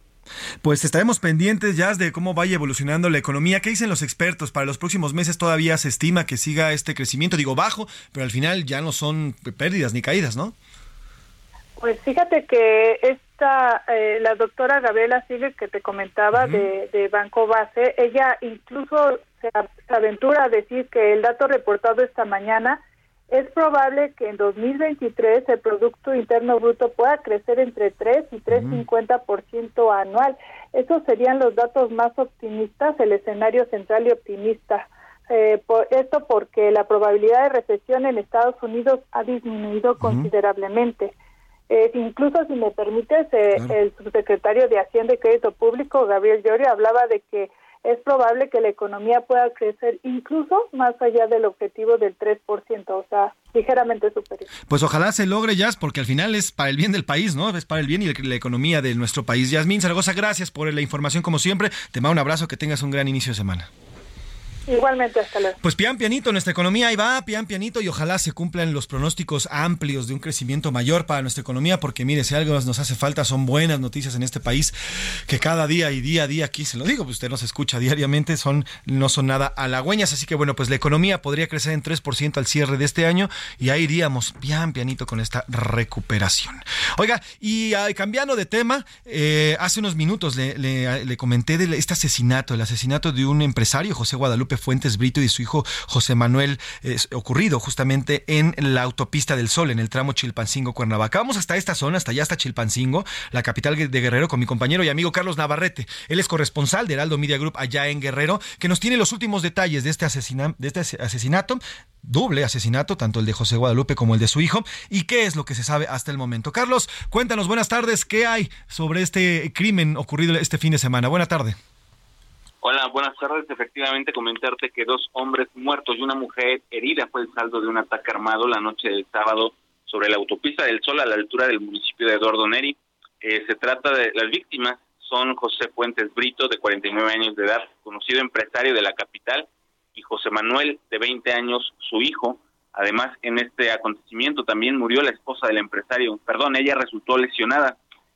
Pues estaremos pendientes ya de cómo vaya evolucionando la economía. ¿Qué dicen los expertos? Para los próximos meses todavía se estima que siga este crecimiento, digo bajo, pero al final ya no son pérdidas ni caídas, ¿no? Pues fíjate que esta, eh, la doctora Gabriela Sigue que te comentaba de, de Banco Base, ella incluso se aventura a decir que el dato reportado esta mañana es probable que en 2023 el Producto Interno Bruto pueda crecer entre 3 y 3,50% anual. Esos serían los datos más optimistas, el escenario central y optimista. Eh, por, esto porque la probabilidad de recesión en Estados Unidos ha disminuido considerablemente. Eh, incluso, si me permites, eh, el subsecretario de Hacienda y Crédito Público, Gabriel Llorio, hablaba de que es probable que la economía pueda crecer incluso más allá del objetivo del 3%, o sea, ligeramente superior. Pues ojalá se logre, Jazz, porque al final es para el bien del país, ¿no? Es para el bien y la economía de nuestro país. Yasmín Zaragoza, gracias por la información como siempre. Te mando un abrazo, que tengas un gran inicio de semana. Igualmente, hasta luego. Pues pian pianito, nuestra economía ahí va, pian pianito, y ojalá se cumplan los pronósticos amplios de un crecimiento mayor para nuestra economía, porque mire, si algo nos hace falta son buenas noticias en este país, que cada día y día a día, aquí se lo digo, pues usted nos escucha diariamente, son, no son nada halagüeñas, así que bueno, pues la economía podría crecer en 3% al cierre de este año, y ahí iríamos pian pianito con esta recuperación. Oiga, y ah, cambiando de tema, eh, hace unos minutos le, le comenté de este asesinato, el asesinato de un empresario, José Guadalupe, Fuentes Brito y su hijo José Manuel, ocurrido justamente en la autopista del Sol, en el tramo Chilpancingo-Cuernavaca. Vamos hasta esta zona, hasta allá, hasta Chilpancingo, la capital de Guerrero, con mi compañero y amigo Carlos Navarrete. Él es corresponsal de Heraldo Media Group allá en Guerrero, que nos tiene los últimos detalles de este, de este asesinato, doble asesinato, tanto el de José Guadalupe como el de su hijo, y qué es lo que se sabe hasta el momento. Carlos, cuéntanos, buenas tardes, ¿qué hay sobre este crimen ocurrido este fin de semana? Buena tarde. Hola, buenas tardes. Efectivamente, comentarte que dos hombres muertos y una mujer herida fue el saldo de un ataque armado la noche del sábado sobre la autopista del Sol a la altura del municipio de Eduardo Neri. Eh, se trata de las víctimas son José Fuentes Brito, de 49 años de edad, conocido empresario de la capital, y José Manuel, de 20 años, su hijo. Además, en este acontecimiento también murió la esposa del empresario. Perdón, ella resultó lesionada.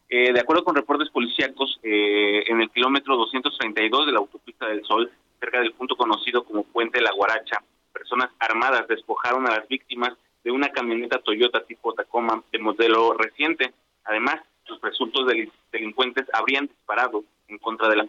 Eh, de acuerdo con reportes policíacos, eh, en el kilómetro 232 de la autopista del Sol, cerca del punto conocido como Puente de la Guaracha, personas armadas despojaron a las víctimas de una camioneta Toyota tipo Tacoma de modelo reciente. Además, los presuntos delincuentes habrían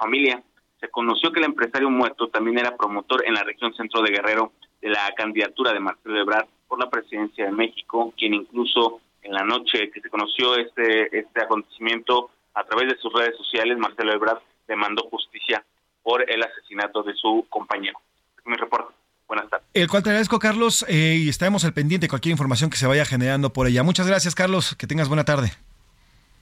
familia. Se conoció que el empresario muerto también era promotor en la región centro de Guerrero de la candidatura de Marcelo Ebrard por la presidencia de México, quien incluso en la noche que se conoció este, este acontecimiento a través de sus redes sociales, Marcelo Ebrard demandó justicia por el asesinato de su compañero. Mi reporte. Buenas tardes. El cual te agradezco, Carlos, eh, y estaremos al pendiente de cualquier información que se vaya generando por ella. Muchas gracias, Carlos. Que tengas buena tarde.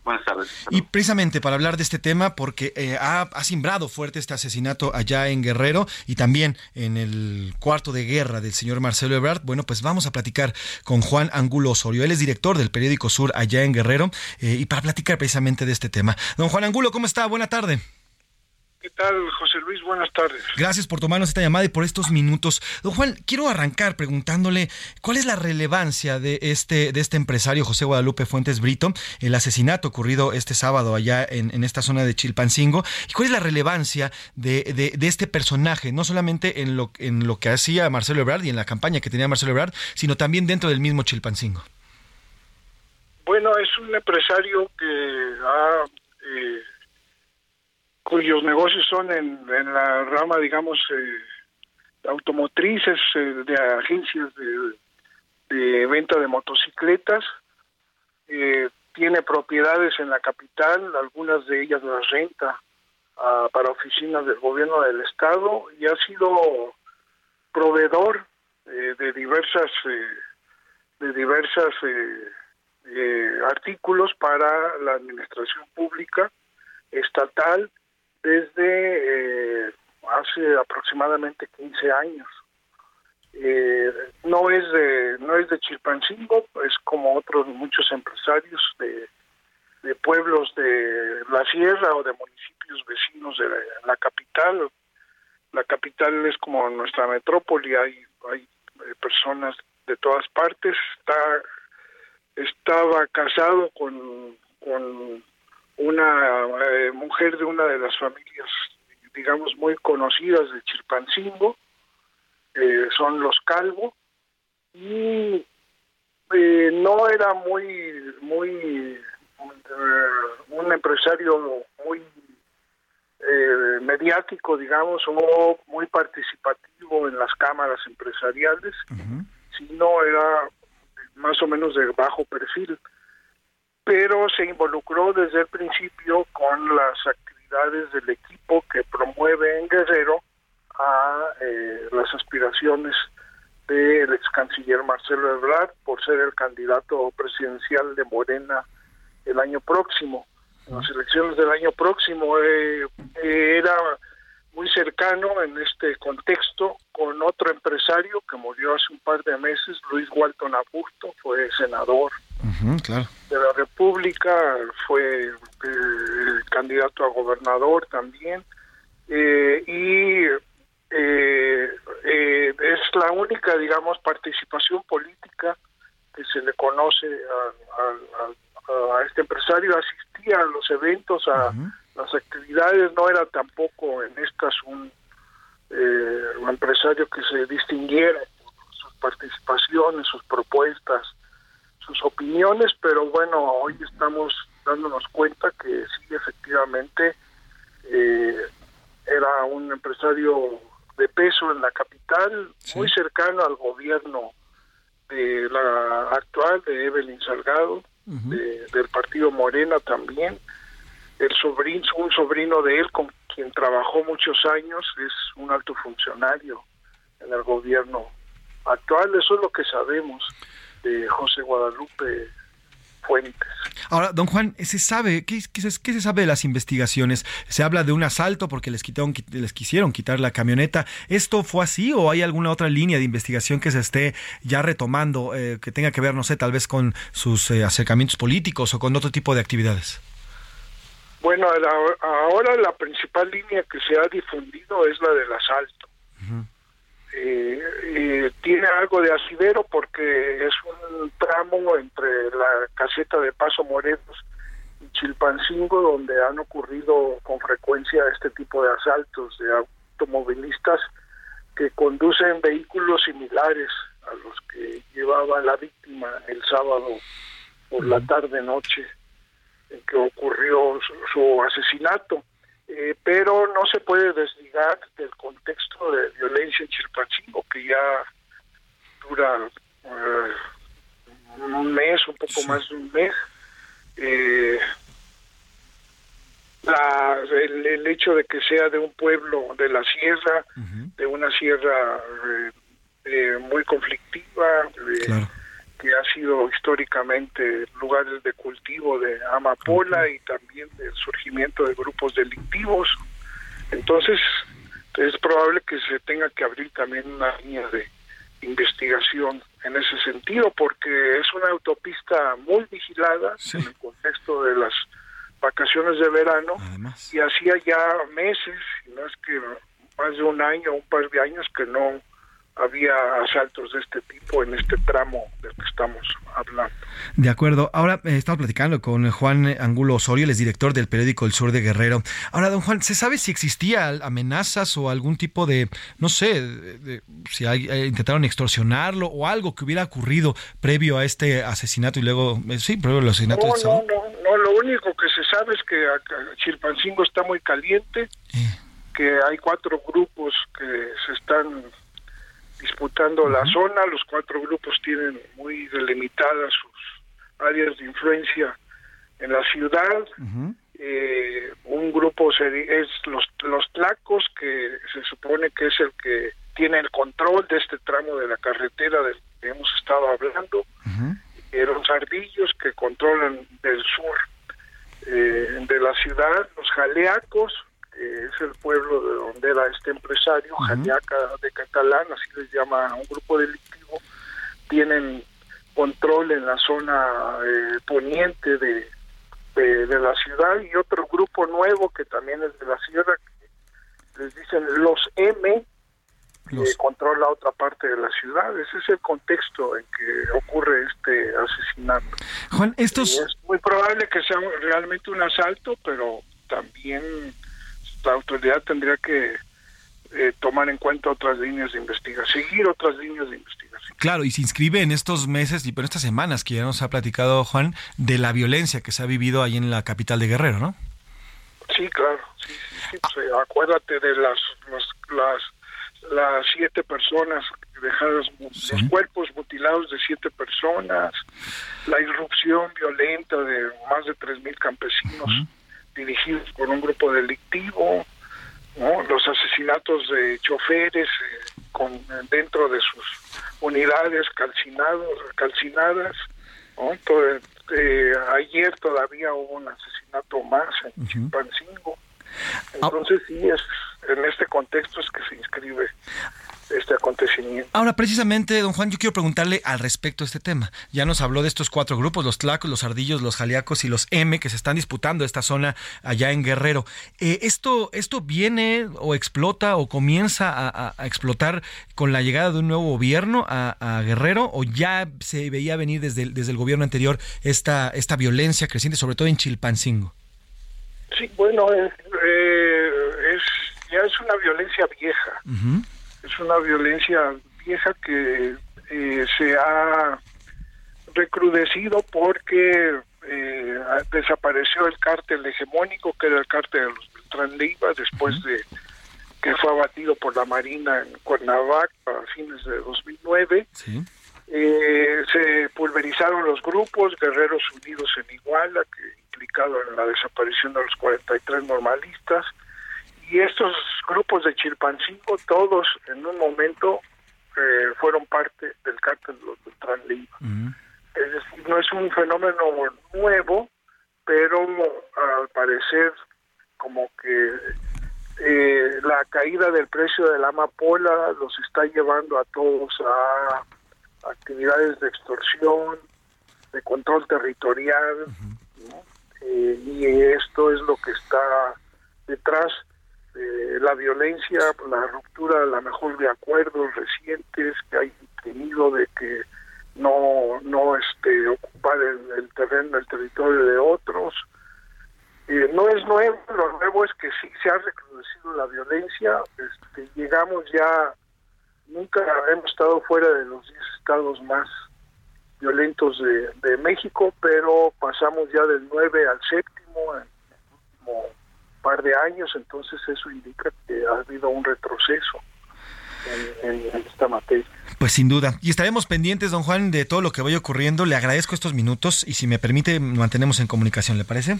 Buenas tardes. Y precisamente para hablar de este tema, porque eh, ha, ha, simbrado fuerte este asesinato allá en Guerrero y también en el cuarto de guerra del señor Marcelo Ebrard, bueno, pues vamos a platicar con Juan Angulo Osorio. Él es director del periódico Sur allá en Guerrero eh, y para platicar precisamente de este tema. Don Juan Angulo, ¿cómo está? Buena tarde. ¿Qué tal, José Luis? Buenas tardes. Gracias por tomarnos esta llamada y por estos minutos. Don Juan, quiero arrancar preguntándole cuál es la relevancia de este, de este empresario José Guadalupe Fuentes Brito, el asesinato ocurrido este sábado allá en, en esta zona de Chilpancingo, y cuál es la relevancia de, de, de, este personaje, no solamente en lo, en lo que hacía Marcelo Ebrard y en la campaña que tenía Marcelo Ebrard, sino también dentro del mismo Chilpancingo. Bueno, es un empresario que ha... Eh, cuyos negocios son en, la rama, digamos, eh, automotrices, eh, de agencias de, venta de motocicletas. Eh, tiene propiedades en la capital, algunas de ellas las renta uh, para oficinas del gobierno del estado y ha sido proveedor de diversas de diversas artículos para la administración pública estatal desde eh, hace aproximadamente 15 años. Eh, no es de no es de Chilpancingo, es como otros muchos empresarios de, pueblos de la sierra o de municipios vecinos de la, la capital. La capital es como nuestra metrópoli, hay hay eh, personas de todas partes. Está estaba casado con con una eh, mujer de una de las familias, digamos, muy conocidas de Chilpancingo, eh, son los Calvo, y eh, no era muy, muy, un empresario muy mediático, digamos, o muy participativo en las cámaras empresariales, uh -huh. sino era más o menos de bajo perfil pero se involucró desde el principio con las actividades del equipo que promueve en Guerrero a eh, las aspiraciones del ex canciller Marcelo Ebrard por ser el candidato presidencial de Morena el año próximo. En las elecciones del año próximo eh, era muy cercano en este contexto con otro empresario que murió hace un par de meses, Luis Walton Augusto, fue senador Uh -huh, claro. de la República, fue eh, candidato a gobernador también, eh, y eh, es la única, digamos, participación política que se le conoce a, a, a, a este empresario, asistía a los eventos, a uh -huh. Las actividades, no era tampoco en estas un, un empresario que se distinguiera por sus participaciones, sus propuestas, sus opiniones, pero bueno, hoy estamos dándonos cuenta que sí, efectivamente, eh, era un empresario de peso en la capital, sí. muy cercano al gobierno de la actual, de Evelyn Salgado, uh -huh. de, del partido Morena también. El sobrino, un sobrino de él, con quien trabajó muchos años, es un alto funcionario en el gobierno actual, eso es lo que sabemos de José Guadalupe Fuentes. Ahora, don Juan, ¿se sabe qué, se, sabe de las investigaciones? Se habla de un asalto porque les quitaron, les quisieron quitar la camioneta. ¿Esto fue así o hay alguna otra línea de investigación que se esté ya retomando eh, que tenga que ver, no sé, tal vez con sus eh, acercamientos políticos o con otro tipo de actividades? Bueno, ahora la principal línea que se ha difundido es la del asalto. Uh -huh. Eh, eh, tiene algo de asidero porque es un tramo entre la caseta de Paso Morelos y Chilpancingo donde han ocurrido con frecuencia este tipo de asaltos de automovilistas que conducen vehículos similares a los que llevaba la víctima el sábado por la tarde noche en que ocurrió su, su asesinato eh, pero no se puede desligar del contexto de violencia en Chilpancingo, que ya dura eh, un mes, un poco más de un mes. Eh, la, el, hecho de que sea de un pueblo de la sierra, de una sierra muy conflictiva, que ha sido históricamente lugares de cultivo de amapola y también del surgimiento de grupos delictivos. Entonces, es probable que se tenga que abrir también una línea de investigación en ese sentido, porque es una autopista muy vigilada en el contexto de las vacaciones de verano y hacía ya meses, no es que más de un año, un par de años que no había asaltos de este tipo en este tramo del que estamos hablando. De acuerdo. Ahora eh, estamos platicando con Juan Angulo Osorio, el es director del periódico El Sur de Guerrero. Ahora, don Juan, ¿se sabe si existía amenazas o algún tipo de, no sé, si hay, eh, intentaron extorsionarlo o algo que hubiera ocurrido previo a este asesinato y luego, eh, sí, previo al asesinato? No, no, no, no, lo único que se sabe es que Chilpancingo está muy caliente, que hay cuatro grupos que se están disputando la zona. Los cuatro grupos tienen muy delimitadas sus áreas de influencia en la ciudad. eh, un grupo es los, los tlacos, que se supone que es el que tiene el control de este tramo de la carretera del que hemos estado hablando. Eh, los ardillos que controlan del sur eh, de la ciudad, los jaleacos, es el pueblo de donde era este empresario, Jaliaca de Catalán, así les llama a un grupo delictivo, tienen control en la zona eh, poniente de, de, la ciudad y otro grupo nuevo que también es de la sierra, que les dicen los M, que controla otra parte de la ciudad. Ese es el contexto en que ocurre este asesinato. Juan, estos... es muy probable que sea realmente un asalto, pero también la autoridad tendría que eh, tomar en cuenta otras líneas de investigación, seguir otras líneas de investigación. Claro, y se inscribe en estos meses y en estas semanas que ya nos ha platicado Juan de la violencia que se ha vivido ahí en la capital de Guerrero, ¿no? Sí, claro. Sí, sí, pues, eh, acuérdate de las, las, las siete personas dejadas, los cuerpos mutilados de siete personas, la irrupción violenta de más de tres mil campesinos dirigidos por un grupo delictivo, los asesinatos de choferes eh, con dentro de sus unidades calcinados, calcinadas. Eh, ayer todavía hubo un asesinato más en Chimpancingo. Entonces sí, es, en este contexto es que se inscribe este acontecimiento. Ahora, precisamente, don Juan, yo quiero preguntarle al respecto de este tema. Ya nos habló de estos cuatro grupos, los tlacos, los ardillos, los jaliacos y los M, que se están disputando esta zona allá en Guerrero. Eh, ¿esto, ¿Esto viene o explota o comienza a, explotar con la llegada de un nuevo gobierno a, Guerrero o ya se veía venir desde el, desde el gobierno anterior esta, esta violencia creciente, sobre todo en Chilpancingo? Sí, bueno, eh, es, ya es una violencia vieja es una violencia vieja que eh, se ha recrudecido porque eh, desapareció el cártel hegemónico que era el cártel de los Beltrán Leiva después de que fue abatido por la Marina en Cuernavaca a fines de 2009. Eh, se pulverizaron los grupos, Guerreros Unidos en Iguala, que implicado en la desaparición de los 43 normalistas, y estos grupos de Chilpancingo, todos en un momento eh, fueron parte del cártel de los Beltrán Es decir, no es un fenómeno nuevo, pero al parecer como que eh, la caída del precio de la amapola los está llevando a todos a actividades de extorsión, de control territorial, eh, y esto es lo que está detrás eh, la violencia, la ruptura a lo mejor de acuerdos recientes que hay tenido de que no no este ocupar el, terreno el territorio de otros. Eh, no es nuevo lo nuevo es que sí se ha recrudecido la violencia este, llegamos ya nunca hemos estado fuera de los 10 estados más violentos de, México pero pasamos ya del 9 al séptimo en, par de años, entonces eso indica que ha habido un retroceso en, esta materia. Pues sin duda. Y estaremos pendientes, don Juan, de todo lo que vaya ocurriendo. Le agradezco estos minutos y si me permite, mantenemos en comunicación, ¿le parece?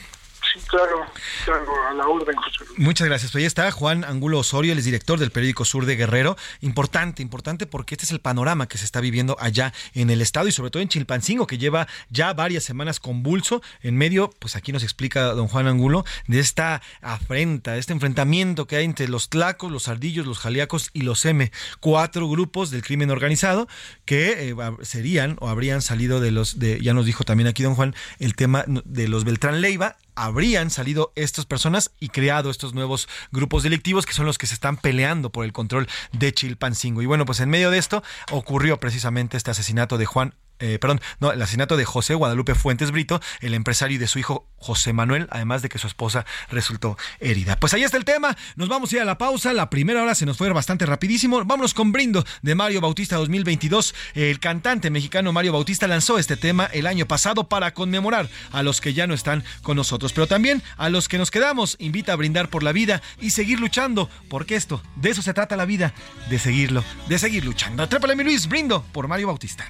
Sí, claro, claro, a la orden, José. Muchas gracias. Pues ahí está Juan Angulo Osorio, el director del periódico Sur de Guerrero. Importante, importante porque este es el panorama que se está viviendo allá en el estado y sobre todo en Chilpancingo, que lleva ya varias semanas convulso. En medio, pues aquí nos explica don Juan Angulo, de esta afrenta, de este enfrentamiento que hay entre los tlacos, los ardillos, los jaliacos y los M. Cuatro grupos del crimen organizado que eh, serían o habrían salido de los, de, ya nos dijo también aquí don Juan, el tema de los Beltrán Leiva habrían salido estas personas y creado estos nuevos grupos delictivos que son los que se están peleando por el control de Chilpancingo. Y bueno, pues en medio de esto ocurrió precisamente este asesinato de Juan eh, perdón, no, el asesinato de José Guadalupe Fuentes Brito, el empresario y de su hijo José Manuel, además de que su esposa resultó herida. Pues ahí está el tema, nos vamos a ir a la pausa, la primera hora se nos fue bastante rapidísimo, vámonos con Brindo de Mario Bautista 2022, el cantante mexicano Mario Bautista lanzó este tema el año pasado para conmemorar a los que ya no están con nosotros, pero también a los que nos quedamos, invita a brindar por la vida y seguir luchando, porque esto, de eso se trata la vida, de seguirlo, de seguir luchando. Trépale mi Luis, brindo por Mario Bautista.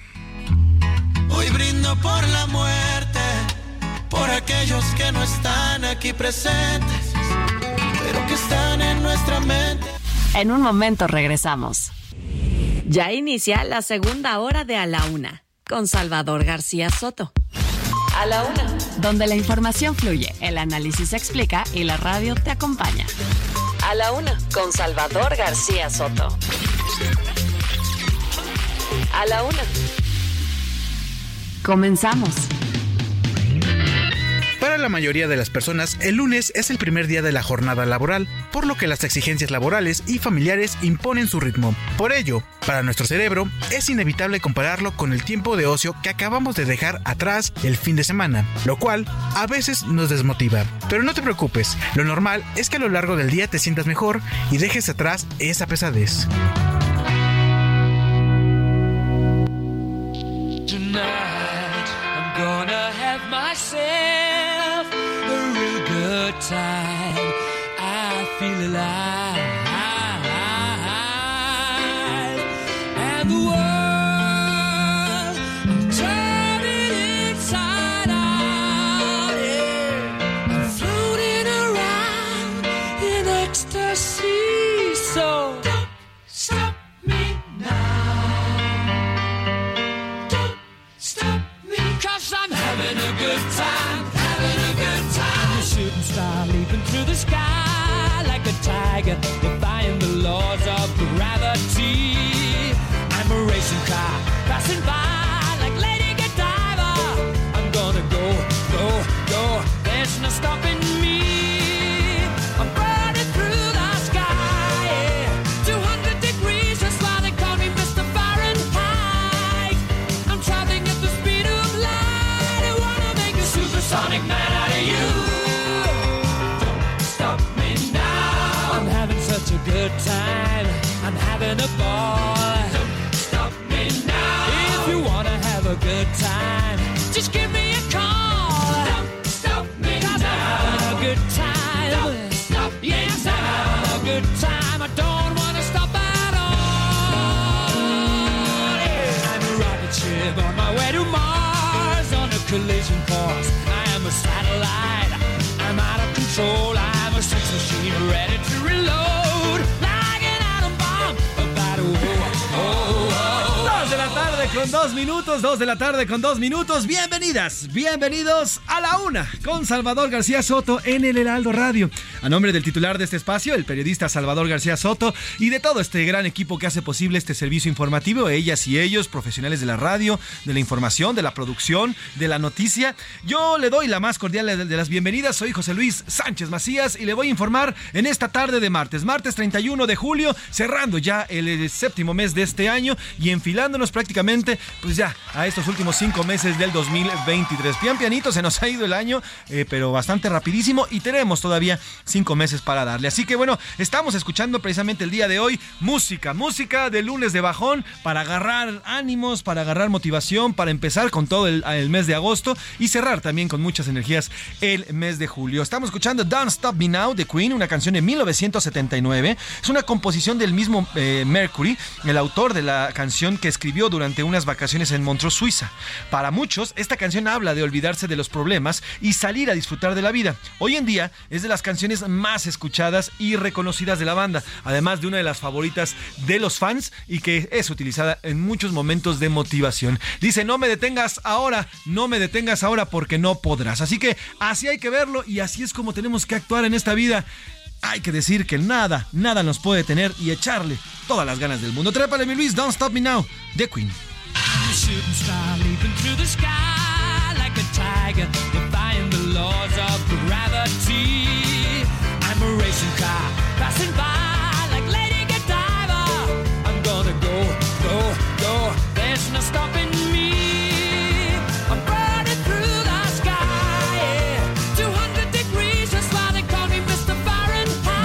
Hoy brindo por la muerte, por aquellos que no están aquí presentes, pero que están en nuestra mente. En un momento regresamos. Ya inicia la segunda hora de A la Una, con Salvador García Soto. A la Una. Donde la información fluye, el análisis se explica y la radio te acompaña. A la Una, con Salvador García Soto. A la Una Comenzamos. Para la mayoría de las personas, el lunes es el primer día de la jornada laboral, por lo que las exigencias laborales y familiares imponen su ritmo. Por ello, para nuestro cerebro, es inevitable compararlo con el tiempo de ocio que acabamos de dejar atrás el fin de semana, lo cual a veces nos desmotiva. Pero no te preocupes, lo normal es que a lo largo del día te sientas mejor y dejes atrás esa pesadez. yourself a real good time. Good time, just give me a call. Don't stop me Cause now. I'm having a good time. Don't stop yes, I'm having a good time. I don't wanna stop at all. Yeah. I'm a rocket ship on my way to Mars on a collision course. Con dos minutos, dos de la tarde con dos minutos. Bienvenidas, bienvenidos a la una con Salvador García Soto en el Heraldo Radio. A nombre del titular de este espacio, el periodista Salvador García Soto, y de todo este gran equipo que hace posible este servicio informativo, ellas y ellos, profesionales de la radio, de la información, de la producción, de la noticia, yo le doy la más cordial de las bienvenidas. Soy José Luis Sánchez Macías y le voy a informar en esta tarde de martes, martes 31 de julio, cerrando ya el, el séptimo mes de este año y enfilándonos prácticamente pues ya, a estos últimos cinco meses del 2023. Pian pianito, se nos ha ido el año, eh, pero bastante rapidísimo y tenemos todavía cinco meses para darle. Así que bueno, estamos escuchando precisamente el día de hoy música, música de lunes de bajón para agarrar ánimos, para agarrar motivación, para empezar con todo el, mes de agosto y cerrar también con muchas energías el mes de julio. Estamos escuchando Don't Stop Me Now de Queen, una canción de 1979. Es una composición del mismo eh, Mercury, el autor de la canción que escribió durante vacaciones en Montreux, Suiza. Para muchos, esta canción habla de olvidarse de los problemas y salir a disfrutar de la vida. Hoy en día es de las canciones más escuchadas y reconocidas de la banda, además de una de las favoritas de los fans y que es utilizada en muchos momentos de motivación. Dice, no me detengas ahora, no me detengas ahora porque no podrás. Así que así hay que verlo y así es como tenemos que actuar en esta vida. Hay que decir que nada, nada nos puede tener y echarle todas las ganas del mundo. Trépale, mi Luis, Don't Stop Me Now, The Queen. Shooting star leaping through the sky like a tiger, defying the laws of gravity. I'm a racing car passing by like Lady Godiva. I'm gonna go, go, go. There's no stopping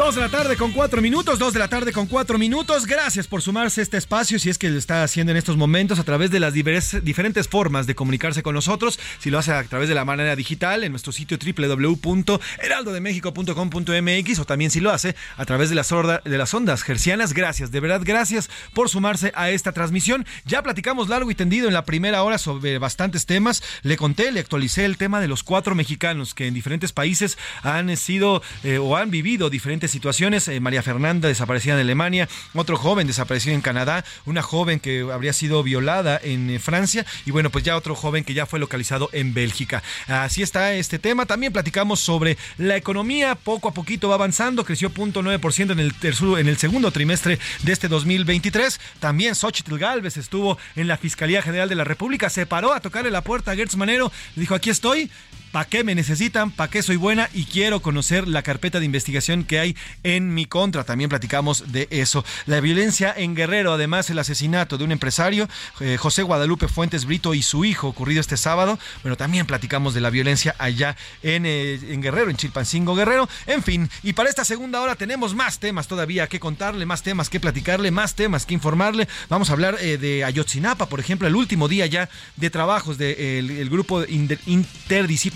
Dos de la tarde con cuatro minutos, dos de la tarde con cuatro minutos. Gracias por sumarse a este espacio, si es que lo está haciendo en estos momentos a través de las diferentes formas de comunicarse con nosotros. Si lo hace a través de la manera digital, en nuestro sitio www.heraldodemexico.com.mx o también si lo hace a través de las, de las ondas gercianas. Gracias, de verdad, gracias por sumarse a esta transmisión. Ya platicamos largo y tendido en la primera hora sobre bastantes temas. Le conté, le actualicé el tema de los cuatro mexicanos que en diferentes países han sido eh, o han vivido diferentes situaciones. Eh, María Fernanda desaparecida en Alemania, otro joven desaparecido en Canadá, una joven que habría sido violada en eh, Francia y bueno, pues ya otro joven que ya fue localizado en Bélgica. Así está este tema. También platicamos sobre la economía, poco a poquito va avanzando, creció 0.9% en el, en el segundo trimestre de este 2023. También Xochitl Galvez estuvo en la Fiscalía General de la República, se paró a tocarle la puerta a Gertz Manero, le dijo, aquí estoy, ¿Para qué me necesitan? ¿Para qué soy buena? Y quiero conocer la carpeta de investigación que hay en mi contra. También platicamos de eso. La violencia en Guerrero, además el asesinato de un empresario, eh, José Guadalupe Fuentes Brito y su hijo, ocurrido este sábado. Bueno, también platicamos de la violencia allá en, eh, en Guerrero, en Chilpancingo Guerrero. En fin, y para esta segunda hora tenemos más temas todavía que contarle, más temas que platicarle, más temas que informarle. Vamos a hablar eh, de Ayotzinapa, por ejemplo, el último día ya de trabajos del el grupo inter-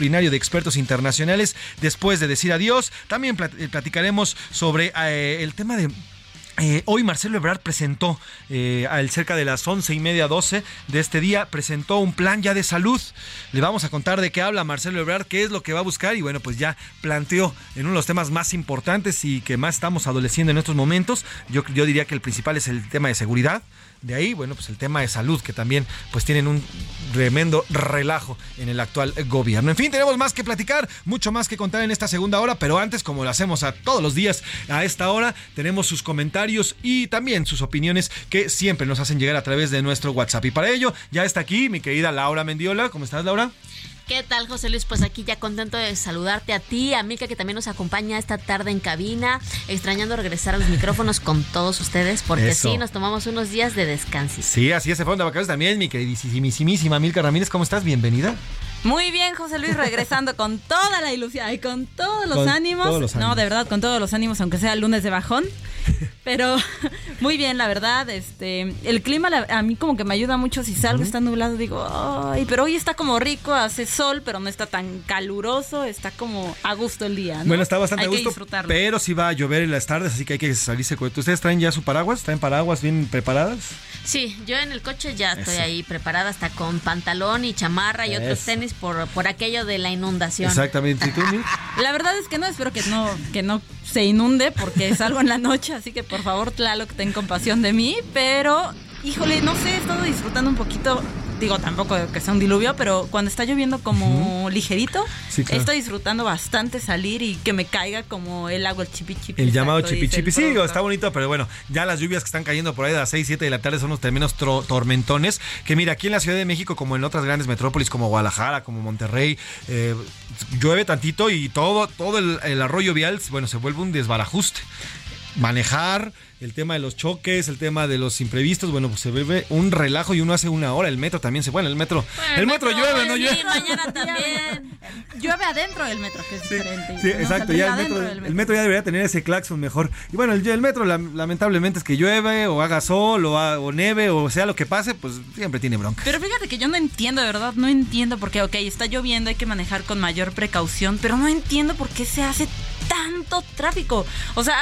interdisciplinario de expertos internacionales después de decir adiós. También eh, platicaremos sobre eh, el tema de eh, hoy Marcelo Ebrard presentó al cerca de las once y media, doce de este día, presentó un plan ya de salud. Le vamos a contar de qué habla Marcelo Ebrard, qué es lo que va a buscar y bueno, pues ya planteó en uno de los temas más importantes y que más estamos adoleciendo en estos momentos. Yo, yo diría que el principal es el tema de seguridad. De ahí, bueno, pues el tema de salud, que también pues tienen un tremendo relajo en el actual gobierno. En fin, tenemos más que platicar, mucho más que contar en esta segunda hora, pero antes, como lo hacemos a todos los días a esta hora, tenemos sus comentarios y también sus opiniones que siempre nos hacen llegar a través de nuestro WhatsApp. Y para ello, ya está aquí mi querida Laura Mendiola. ¿Cómo estás, Laura? ¿Qué tal, José Luis? Pues aquí ya contento de saludarte a ti, a Mica, que también nos acompaña esta tarde en cabina, extrañando regresar a los micrófonos con todos ustedes, porque Eso. sí, nos tomamos unos días de descanso. Sí, así es, se fueron de vacaciones también, mi queridísimísima Milka Ramírez. ¿Cómo estás? Bienvenida. Muy bien, José Luis, regresando con toda la ilusión y con todos los Con ánimos. todos los No, ánimos. de verdad, con todos los ánimos, aunque sea lunes de bajón. *laughs* Pero *laughs* muy bien, la verdad. Este, el clima la- a mí como que me ayuda mucho. Si salgo está nublado, digo, ay, pero hoy está como rico, hace sol, pero no está tan caluroso, está como a gusto el día. ¿no? Bueno, está bastante Hay a que gusto, disfrutarlo. pero sí va a llover en las tardes, así que hay que salirse con ¿Ustedes traen ya su paraguas? ¿Traen paraguas bien preparadas? Sí, yo en el coche ya estoy Eso. ahí preparada hasta con pantalón y chamarra y otros tenis por, por aquello de la inundación. Exactamente. ¿Y tú, Mil? *laughs* La verdad es que no, espero que no, que no se inunde porque salgo en la noche, así que por favor, Tlaloc, ten compasión de mí, pero híjole, no sé, he estado disfrutando un poquito, digo tampoco que sea un diluvio, pero cuando está lloviendo como ligerito, Sí, claro. estoy disfrutando bastante salir y que me caiga como el agua, el chipi chipi. El llamado exacto, chipi dice el chipi. Sí, digo, productor. está bonito, pero bueno, ya las lluvias que están cayendo por ahí de las 6, 7 de la tarde son unos tremendos tro- tormentones. Que mira, aquí en la Ciudad de México, como en otras grandes metrópolis como Guadalajara, como Monterrey, eh, llueve tantito y todo, todo el, el arroyo vial, bueno, se vuelve un desbarajuste. Manejar, el tema de los choques, el tema de los imprevistos, bueno, pues se vuelve un relajo y uno hace una hora. El metro también se, bueno, el metro, el, metro, llueve, ¿no llueve? mañana *laughs* también. llueve adentro del metro, que es diferente. Sí, exacto, ya el metro, el metro, ya debería tener ese claxon mejor. Y bueno, el, el metro lamentablemente es que llueve o haga sol o, o neve o sea lo que pase, pues siempre tiene bronca. Pero fíjate que yo no entiendo, de verdad, no entiendo por qué, ok, está lloviendo, hay que manejar con mayor precaución, pero no entiendo por qué se hace tanto tráfico. O sea,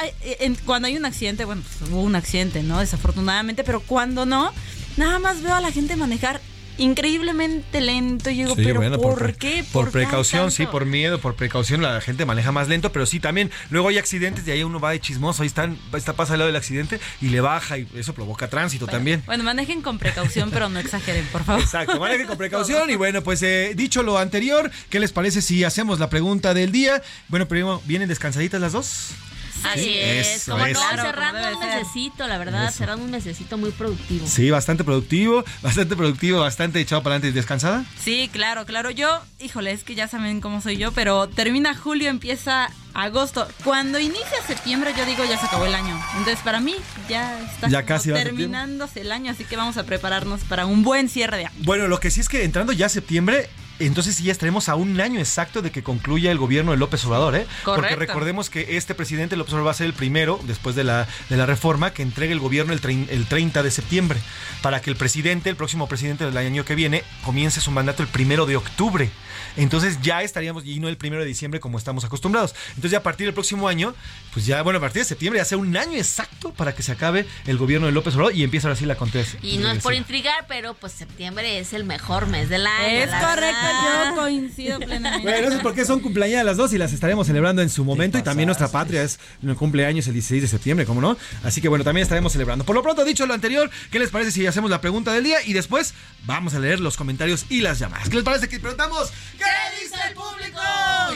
cuando hay un accidente, bueno, pues hubo un accidente, ¿no? Desafortunadamente, pero cuando no, nada más veo a la gente manejar increíblemente lento. Y digo, pero por, qué? ¿Por, precaución, sí, por miedo, por precaución la gente maneja más lento, pero sí también luego hay accidentes y ahí uno va de chismoso, ahí están, está pasa al lado del accidente y le baja y eso provoca tránsito también. Bueno, manejen con precaución, pero no exageren, por favor. Exacto, manejen con *laughs* precaución y bueno, pues eh, dicho lo anterior, ¿qué les parece si hacemos la pregunta del día? Bueno, primero, ¿vienen descansaditas las dos? Así es, como no, cerrando un mesecito, la verdad, cerrando un mesecito muy productivo. Sí, bastante productivo, *laughs* bastante productivo, bastante echado para adelante y descansada. Sí, claro, claro. Yo, híjole, es que ya saben cómo soy yo, pero termina julio, empieza agosto. Cuando inicia septiembre, yo digo ya se acabó el año. Entonces, para mí, ya está ya casi terminándose el año, así que vamos a prepararnos para un buen cierre de año. Bueno, lo que sí es que entrando ya septiembre, entonces sí ya estaremos a un año exacto de que concluya el gobierno de López Obrador, ¿eh? Porque recordemos que este presidente López Obrador va a ser el primero, después de la, de la reforma, que entregue el gobierno el, el 30 de septiembre, para que el presidente, el próximo presidente del año que viene, comience su mandato el primero de octubre. Entonces ya estaríamos, y no el primero de diciembre como estamos acostumbrados. Entonces ya a partir del próximo año, pues ya, bueno, a partir de septiembre ya sea un año exacto para que se acabe el gobierno de López Obrador y empiece ahora sí la contesa. Y no es por intrigar, pero pues septiembre es el mejor mes del año. Es correcto, yo *laughs* coincido plenamente. Bueno, eso es porque son cumpleaños las dos y las estaremos celebrando en su momento y también nuestra patria es el cumpleaños el 16 de septiembre, ¿cómo no? Así que bueno, también estaremos celebrando. Por lo pronto, dicho lo anterior, ¿qué les parece si hacemos la pregunta del día y después vamos a leer los comentarios y las llamadas? ¿Qué les parece que preguntamos? ¿Qué dice el público?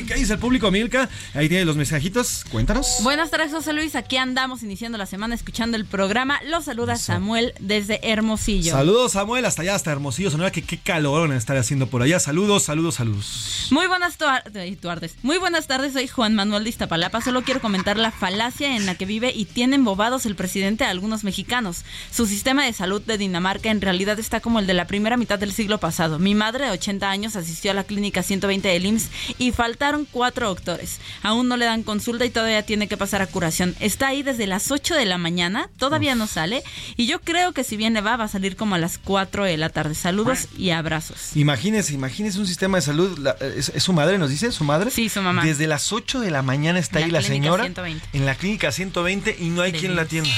¿Y qué dice el público, Milka? Ahí tiene los mensajitos. Cuéntanos. Buenas tardes, José Luis. Aquí andamos iniciando la semana escuchando el programa. Los saluda Samuel desde Hermosillo. Saludos, Samuel, hasta allá, hasta Hermosillo. Sonora que qué calor estar haciendo por allá. Saludos, saludos, saludos. Muy buenas tardes. Muy buenas tardes, soy Juan Manuel de Iztapalapa. Solo quiero comentar la falacia en la que vive y tienen bobados el presidente a algunos mexicanos. Su sistema de salud de Dinamarca en realidad está como el de la primera mitad del siglo pasado. Mi madre de 80 años asistió a la clínica 120 del IMSS y faltaron cuatro doctores. Aún no le dan consulta y todavía tiene que pasar a curación. Está ahí desde las 8 de la mañana, todavía no sale y yo creo que si bien le va, va a salir como a las 4 de la tarde. Saludos y abrazos. Imagínese, imagínese un sistema de salud. es, su madre, nos dice? ¿Su madre? Sí, su mamá. Desde las 8 de la mañana está ahí la señora. En la clínica 120 y no hay quien la atienda.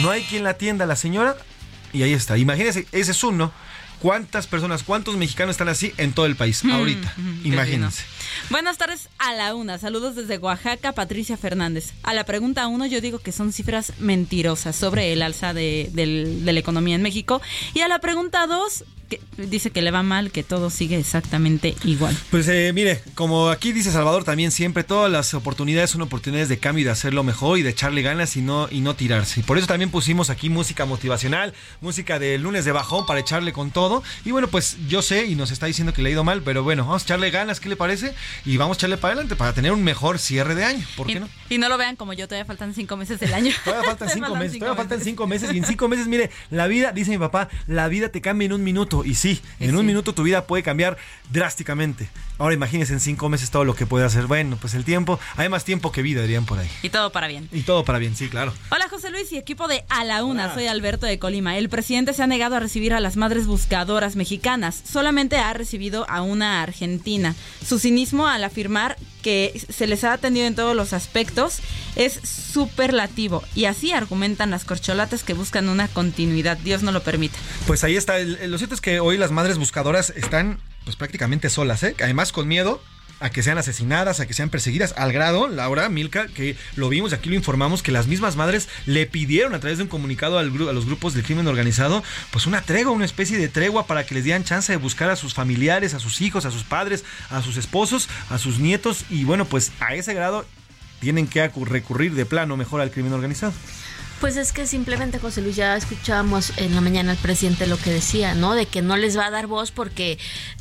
No hay quien la atienda, la señora. Y ahí está. Imagínese, ese es uno. ¿Cuántas personas, cuántos mexicanos están así en todo el país mm, ahorita? Mm, Imagínense. Buenas tardes a la una. Saludos desde Oaxaca, Patricia Fernández. A la pregunta uno, yo digo que son cifras mentirosas sobre el alza de, de la economía en México. Y a la pregunta dos, dice que le va mal, que todo sigue exactamente igual. Pues eh, mire, como aquí dice Salvador también siempre, todas las oportunidades son oportunidades de cambio y de hacerlo mejor y de echarle ganas y no, y no tirarse. Y por eso también pusimos aquí música motivacional, música de lunes de bajón para echarle con todo. Y bueno, pues yo sé y nos está diciendo que le ha ido mal, pero bueno, vamos a echarle ganas, ¿qué le parece? Y vamos a echarle para adelante para tener un mejor cierre de año. ¿Por qué no? Y no lo vean como yo, todavía faltan cinco meses del año. todavía faltan *laughs* cinco meses, todavía faltan cinco meses. Y en cinco meses, mire, la vida, dice mi papá, la vida te cambia en un minuto. Y sí, en un un minuto tu vida puede cambiar drásticamente. Ahora imagínense en cinco meses todo lo que puede hacer. Bueno, pues el tiempo, hay más tiempo que vida, dirían por ahí. Y todo para bien. Y todo para bien, sí, claro. Hola José Luis y equipo de A la Una, soy Alberto de Colima. El presidente se ha negado a recibir a las madres buscadoras mexicanas, solamente ha recibido a una argentina. Su cinismo al afirmar que se les ha atendido en todos los aspectos es superlativo y así argumentan las corcholatas que buscan una continuidad. Dios no lo permita. Pues ahí está. lo cierto es que hoy las madres buscadoras están pues prácticamente solas, ¿eh? Además con miedo a que sean asesinadas, a que sean perseguidas, al grado, Laura, Milka, que lo vimos y aquí lo informamos, que las mismas madres le pidieron a través de un comunicado a los grupos del crimen organizado, pues una tregua, una especie de tregua para que les dieran chance de buscar a sus familiares, a sus hijos, a sus padres, a sus esposos, a sus nietos, y bueno, pues a ese grado tienen que recurrir de plano mejor al crimen organizado. Pues es que simplemente, José Luis, ya escuchábamos en la mañana al presidente lo que decía, ¿no? De que no les va a dar voz porque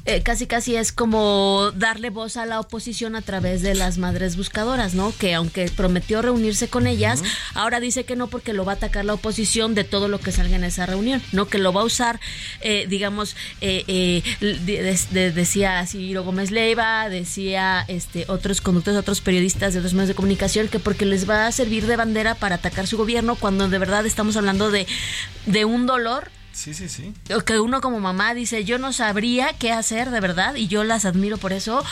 eh, casi casi es como darle voz a la oposición a través de las madres buscadoras, ¿no? Que aunque prometió reunirse con ellas, ahora dice que no porque lo va a atacar la oposición de todo lo que salga en esa reunión, ¿no? Que lo va a usar, eh, digamos, eh, eh, de- de- decía Ciro Gómez Leiva, decía este otros conductores, otros periodistas de otros medios de comunicación, que porque les va a servir de bandera para atacar su gobierno cuando de verdad estamos hablando de, de un dolor Sí, sí, sí. que uno como mamá dice, yo no sabría qué hacer de verdad y yo las admiro por eso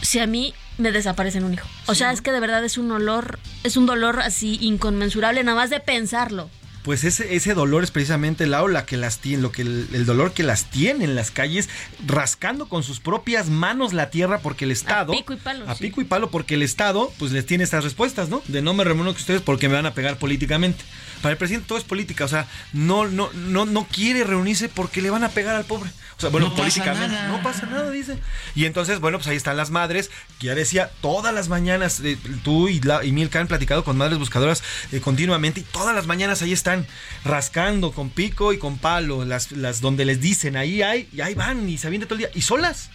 si a mí me desaparecen un hijo. O sea, es que de verdad es un dolor, es un dolor así inconmensurable nada más de pensarlo. Pues ese, ese dolor es precisamente la que las tiene, lo que el, el dolor que las tiene en las calles, rascando con sus propias manos la tierra porque el Estado. pico y palo, A sí. pico y palo porque el Estado, pues les tiene estas respuestas, ¿no? De no me reúno con ustedes porque me van a pegar políticamente. Para el presidente todo es política, o sea, no, no, no, no quiere reunirse porque le van a pegar al pobre. O sea, bueno, No políticamente. No pasa nada, dice. Y entonces, bueno, pues ahí están las madres, que ya decía, todas las mañanas, eh, tú y, la, y Milka han platicado con madres buscadoras eh, continuamente, y todas las mañanas ahí están rascando con pico y con palo, las, las donde les dicen, ahí hay, y ahí van, y se avientan todo el día, y solas,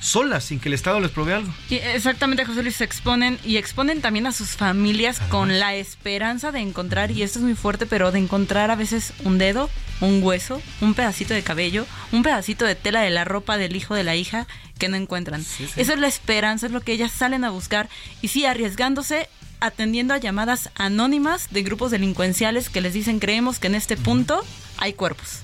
solas, sin que el Estado les provea algo. Exactamente, José Luis, se exponen y exponen también a sus familias con la esperanza de encontrar, y esto es muy fuerte, pero de encontrar a veces un dedo, un hueso, un pedacito de cabello, un pedacito de tela de la ropa del hijo de la hija que no encuentran. sí. Esa es la esperanza, es lo que ellas salen a buscar y sí, arriesgándose atendiendo a llamadas anónimas de grupos delincuenciales que les dicen creemos que en este punto hay cuerpos.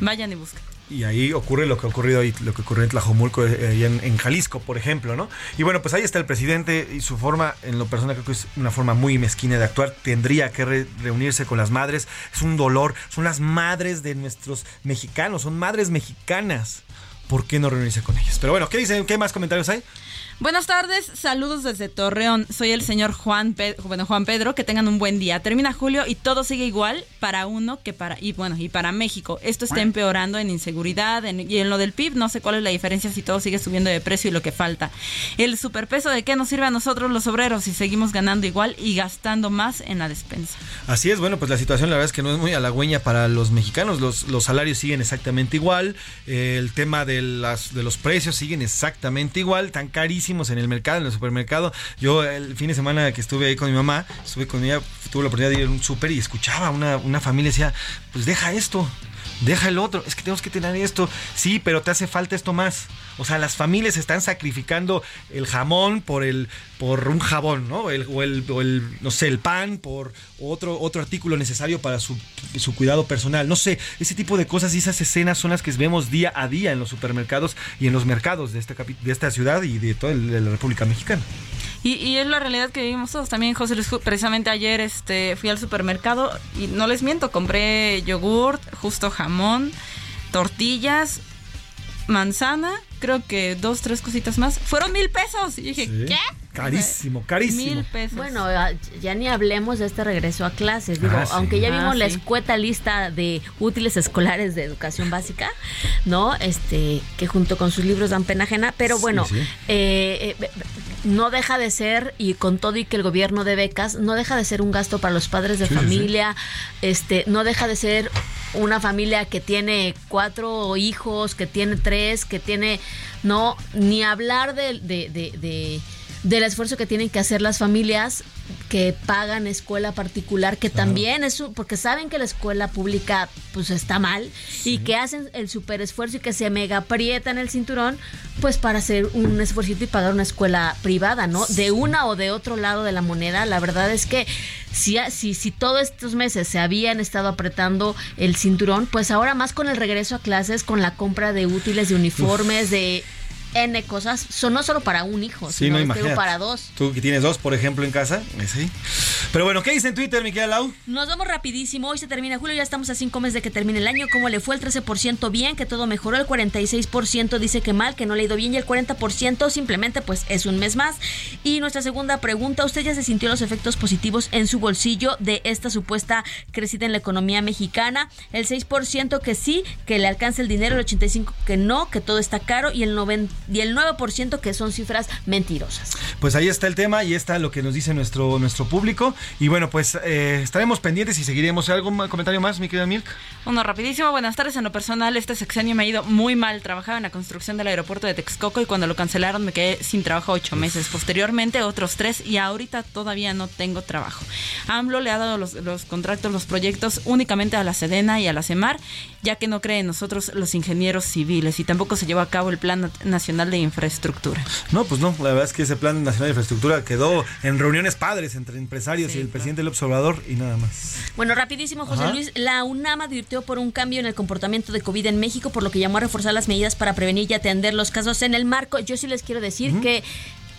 Vayan y busquen. Y ahí ocurre lo que ha ocurrido ahí, lo que ocurrió en Tlajomulco, eh, ahí en, en Jalisco, por ejemplo, ¿no? Y bueno, pues ahí está el presidente y su forma, en lo personal creo que es una forma muy mezquina de actuar. Tendría que re- reunirse con las madres. Es un dolor. Son las madres de nuestros mexicanos, son madres mexicanas. ¿Por qué no reunirse con ellas? Pero bueno, ¿qué dicen? ¿Qué más comentarios hay? Buenas tardes, saludos desde Torreón. Soy el señor Juan, bueno, Juan Pedro. Que tengan un buen día. Termina julio y todo sigue igual para uno que para y bueno y para México. Esto está empeorando en inseguridad en- y en lo del PIB. No sé cuál es la diferencia si todo sigue subiendo de precio y lo que falta. El superpeso de qué nos sirve a nosotros los obreros si seguimos ganando igual y gastando más en la despensa. Así es, bueno, pues la situación la verdad es que no es muy halagüeña para los mexicanos. Los, los salarios siguen exactamente igual. el tema de, las, de los precios siguen exactamente igual. Tan carísimos en el mercado, en el supermercado. Yo el fin de semana que estuve ahí con mi mamá, estuve con ella, tuve la oportunidad de ir a un súper y escuchaba una, una familia decía, pues deja esto. Deja el otro, es que tenemos que tener esto. Sí, pero te hace falta esto más. O sea, las familias están sacrificando el jamón por el por un jabón, ¿no? El- o, el, o el, no sé, el pan por otro, otro artículo necesario para su, cuidado personal. No sé, ese tipo de cosas y esas escenas son las que vemos día a día en los supermercados y en los mercados de esta, de esta ciudad y de toda la República Mexicana. Y, y es la realidad que vivimos todos. También, José Luis, precisamente ayer este, fui al supermercado y no les miento, compré yogurt, justo jamón, tortillas, manzana, creo que dos, tres cositas más. Fueron mil pesos. Y dije, Sí. ¿qué? Carísimo, carísimo. Mil pesos. Bueno, ya ni hablemos de este regreso a clases. Digo, Ah, sí. aunque ya Ah, vimos la sí. escueta lista de útiles escolares de educación básica, ¿no? Este, que junto con sus libros dan pena ajena, pero Sí, bueno, sí. eh, eh, no deja de ser, y con todo y que el gobierno de becas, no deja de ser un gasto para los padres de Sí, sí, sí. familia, este, no deja de ser una familia que tiene cuatro hijos, que tiene tres, que tiene, no, ni hablar de, de, de- de- del esfuerzo que tienen que hacer las familias que pagan escuela particular, que también es porque saben que la escuela pública pues está mal y que hacen el super esfuerzo y que se mega aprietan el cinturón pues para hacer un esfuerzo y pagar una escuela privada, ¿no? De una o de otro lado de la moneda, la verdad es que si, si, si todos estos meses se habían estado apretando el cinturón, pues ahora más con el regreso a clases, con la compra de útiles, de uniformes, de N cosas, son no solo para un hijo, Sí, sino no, digo, para dos. Tú que tienes dos, por ejemplo, en casa, eh, sí. Pero bueno, ¿qué dice en Twitter, mi querida Lau? Nos vamos rapidísimo. Hoy se termina julio, ya estamos a cinco meses de que termine el año. ¿Cómo le fue el 13% bien? Que todo mejoró. El 46% dice que mal, que no le ha ido bien. Y el 40% simplemente pues es un mes más. Y nuestra segunda pregunta, ¿usted ya se sintió los efectos positivos en su bolsillo de esta supuesta crecida en la economía mexicana? El 6% que sí, que le alcanza el dinero. El 85% que no, que todo está caro. Y el 90 y el 9% que son cifras mentirosas. Pues ahí está el tema y está lo que nos dice nuestro, nuestro público. Y bueno, pues eh, estaremos pendientes y seguiremos. ¿Algún comentario más, mi querida Milk? Uno rapidísimo. Buenas tardes. En lo personal, este sexenio me ha ido muy mal. Trabajaba en la construcción del aeropuerto de Texcoco y cuando lo cancelaron me quedé sin trabajo ocho meses. Posteriormente, otros tres y ahorita todavía no tengo trabajo. AMLO le ha dado los, los contratos, los proyectos únicamente a la Sedena y a la CEMAR, ya que no cree en nosotros los ingenieros civiles y tampoco se lleva a cabo el Plan Nacional de Infraestructura. No, pues no. La verdad es que ese Plan Nacional de Infraestructura quedó en reuniones padres entre empresarios y el presidente del observador y nada más. Bueno, rapidísimo, José Ajá. Luis. La UNAM advirtió por un cambio en el comportamiento de COVID en México, por lo que llamó a reforzar las medidas para prevenir y atender los casos en el marco. Yo sí les quiero decir que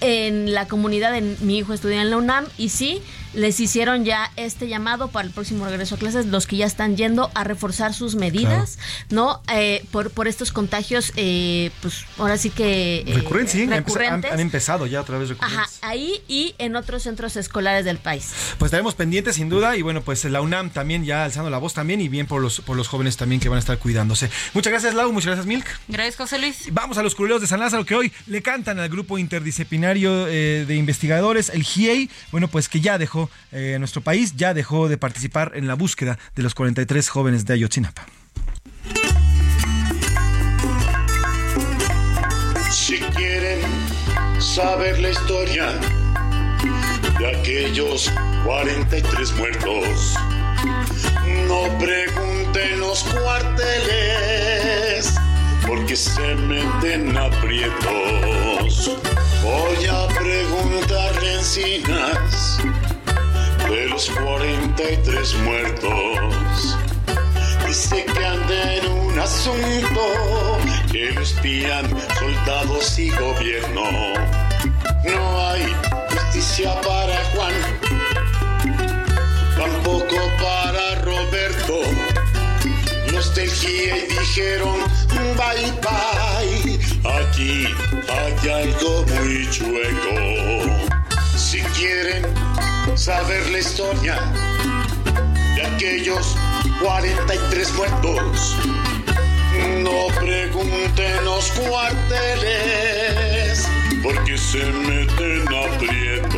en la comunidad, en, mi hijo estudia en la UNAM y sí, les hicieron ya este llamado para el próximo regreso a clases, los que ya están yendo a reforzar sus medidas, ¿no? Eh, por, por estos contagios, eh, pues ahora sí que... eh, Recurrentes, sí. Han, recurrentes. han empezado ya otra vez recurrentes. Ajá, ahí y en otros centros escolares del país. Pues estaremos pendientes sin duda y bueno, pues la UNAM también ya alzando la voz también y bien por los, por los jóvenes también que van a estar cuidándose. Muchas gracias Lau, muchas gracias Milk. Gracias, José Luis. Vamos a los culeros de San Lázaro que hoy le cantan al grupo interdisciplinario eh, de investigadores, el GIEI, bueno, pues que ya dejó eh, nuestro país, ya dejó de participar en la búsqueda de los 43 jóvenes de Ayotzinapa. Si quieren saber la historia de aquellos 43 muertos, no pregunten los cuarteles, porque se meten aprietos. Voy a preguntarle encinas de los 43 muertos. Dice que anda en un asunto que lo espían soldados y gobierno. No hay justicia para Juan, tampoco para Roberto. Los del GIE dijeron bye bye. Aquí hay algo muy chueco. Si quieren saber la historia de aquellos 43 muertos. No pregunten los cuarteles, porque se meten aprietos.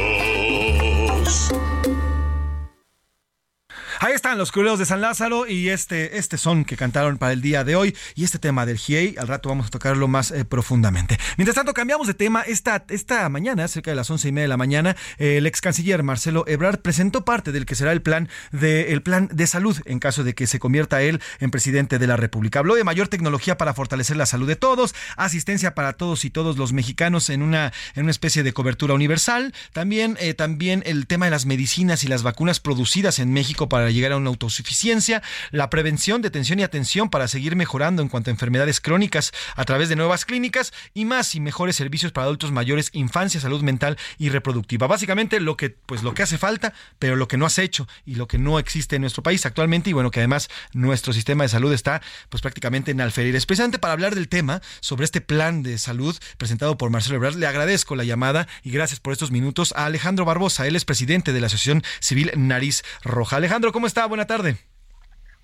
Ahí están los culeros de San Lázaro y este, este son que cantaron para el día de hoy y este tema del GIEI, al rato vamos a tocarlo más eh, profundamente. Mientras tanto, cambiamos de tema. Esta, esta mañana, cerca de las once y media de la mañana, el ex canciller Marcelo Ebrard presentó parte del que será el plan de, plan de salud en caso de que se convierta él en presidente de la República. Habló de mayor tecnología para fortalecer la salud de todos, asistencia para todos y todos los mexicanos en una, en una especie de cobertura universal. También, eh, también el tema de las medicinas y las vacunas producidas en México para llegar a una autosuficiencia, la prevención, detención y atención para seguir mejorando en cuanto a enfermedades crónicas a través de nuevas clínicas y más y mejores servicios para adultos mayores, infancia, salud mental y reproductiva. Básicamente lo que pues lo que hace falta, pero lo que no has hecho y lo que no existe en nuestro país actualmente y bueno, que además nuestro sistema de salud está pues prácticamente en alferir. Precisamente para hablar del tema sobre este plan de salud presentado por Marcelo Ebrard, le agradezco la llamada y gracias por estos minutos a Alejandro Barbosa, él es presidente de la Asociación Civil Nariz Roja. Alejandro, ¿cómo está? Buena tarde.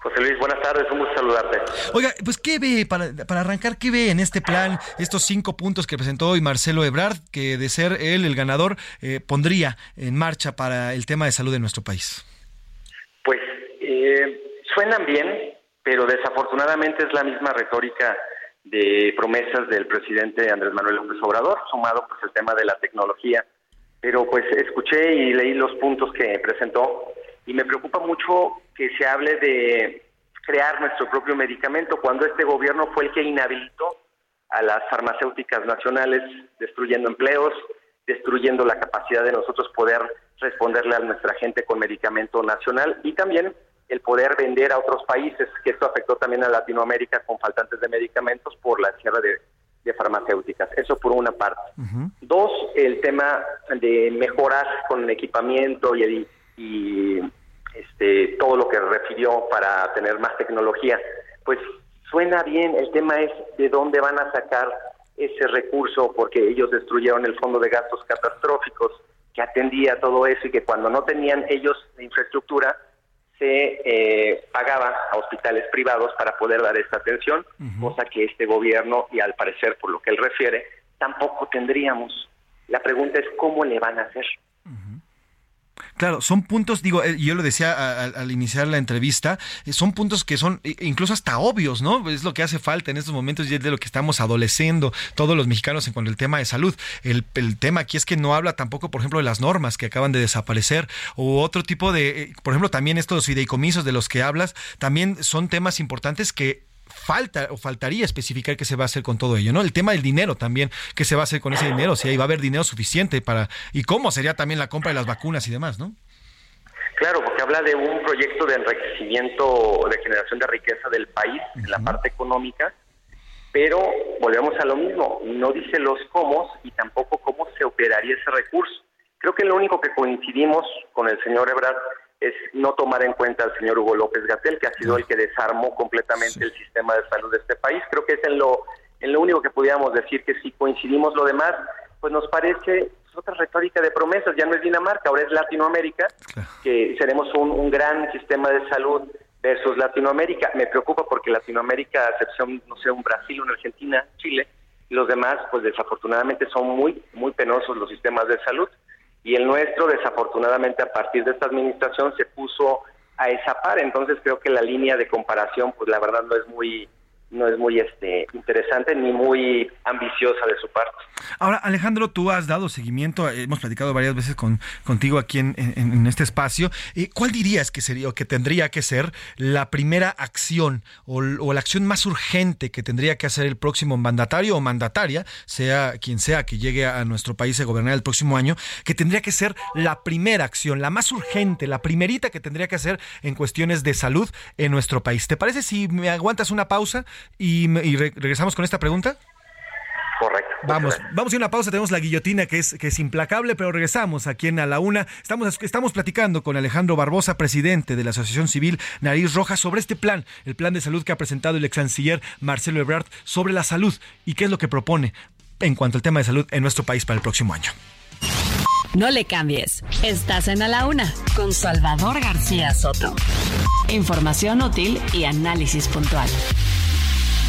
José Luis, buenas tardes, un gusto saludarte. Oiga, pues ¿qué ve, para, para arrancar, qué ve en este plan, estos cinco puntos que presentó hoy Marcelo Ebrard, que de ser él el ganador, eh, pondría en marcha para el tema de salud de nuestro país? Pues eh, suenan bien, pero desafortunadamente es la misma retórica de promesas del presidente Andrés Manuel López Obrador, sumado pues el tema de la tecnología. Pero pues escuché y leí los puntos que presentó y me preocupa mucho que se hable de crear nuestro propio medicamento cuando este gobierno fue el que inhabilitó a las farmacéuticas nacionales, destruyendo empleos, destruyendo la capacidad de nosotros poder responderle a nuestra gente con medicamento nacional y también el poder vender a otros países, que esto afectó también a Latinoamérica con faltantes de medicamentos por la cierre de, de farmacéuticas. Eso por una parte. Dos, el tema de mejorar con equipamiento y, y este, todo lo que refirió para tener más tecnología. Pues suena bien, el tema es de dónde van a sacar ese recurso, porque ellos destruyeron el fondo de gastos catastróficos que atendía todo eso y que cuando no tenían ellos la infraestructura, se eh, pagaba a hospitales privados para poder dar esta atención, cosa que este gobierno, y al parecer por lo que él refiere, tampoco tendríamos. La pregunta es cómo le van a hacer. Claro, son puntos, digo, eh, yo lo decía al, iniciar la entrevista, eh, son puntos que son incluso hasta obvios, ¿no? Es lo que hace falta en estos momentos y es de lo que estamos adoleciendo todos los mexicanos en cuanto al tema de salud. El, tema aquí es que no habla tampoco, por ejemplo, de las normas que acaban de desaparecer o otro tipo de, eh, por ejemplo, también estos fideicomisos de los que hablas, también son temas importantes que falta o faltaría especificar qué se va a hacer con todo ello, ¿no? El tema del dinero también, qué se va a hacer con ese dinero, si ahí va a haber dinero suficiente para y cómo sería también la compra de las vacunas y demás, ¿no? Claro, porque habla de un proyecto de enriquecimiento, de generación de riqueza del país en la parte económica, pero volvemos a lo mismo, no dice los cómo y tampoco cómo se operaría ese recurso. Creo que lo único que coincidimos con el señor Ebrard es no tomar en cuenta al señor Hugo López Gatel, que ha sido el que desarmó completamente el sistema de salud de este país. Creo que es en lo, en lo único que pudiéramos decir que si coincidimos lo demás, pues nos parece otra retórica de promesas, ya no es Dinamarca, ahora es Latinoamérica, que seremos un, un gran sistema de salud versus Latinoamérica. Me preocupa porque Latinoamérica, a excepción, no sé, un Brasil, una Argentina, Chile, los demás, pues desafortunadamente son muy, muy penosos los sistemas de salud y el nuestro desafortunadamente a partir de esta administración se puso a esa par, entonces creo que la línea de comparación pues la verdad no es muy no es muy este interesante ni muy ambiciosa de su parte. Ahora, Alejandro, tú has dado seguimiento, hemos platicado varias veces con, contigo aquí en, en, este espacio. Eh, ¿Cuál dirías que sería o que tendría que ser la primera acción o, la acción más urgente que tendría que hacer el próximo mandatario o mandataria, sea quien sea que llegue a nuestro país a gobernar el próximo año, que tendría que ser la primera acción, la más urgente, la primerita que tendría que hacer en cuestiones de salud en nuestro país? ¿Te parece si me aguantas una pausa y, regresamos con esta pregunta? Correcto. Vamos, vamos a una pausa. Tenemos la guillotina que es, que es implacable, pero regresamos aquí en A la Una. Estamos, estamos platicando con Alejandro Barbosa, presidente de la Asociación Civil Nariz Roja, sobre este plan, el plan de salud que ha presentado el ex canciller Marcelo Ebrard sobre la salud y qué es lo que propone en cuanto al tema de salud en nuestro país para el próximo año. No le cambies. Estás en A la Una con Salvador García Soto. Información útil y análisis puntual.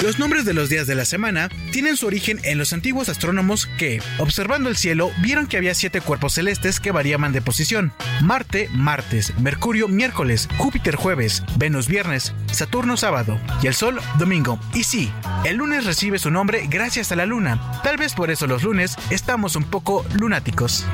Los nombres de los días de la semana tienen su origen en los antiguos astrónomos que, observando el cielo, vieron que había siete cuerpos celestes que variaban de posición. Marte, martes, Mercurio, miércoles, Júpiter, jueves, Venus, viernes, Saturno, sábado y el Sol, domingo. Y sí, el lunes recibe su nombre gracias a la luna. Tal vez por eso los lunes estamos un poco lunáticos.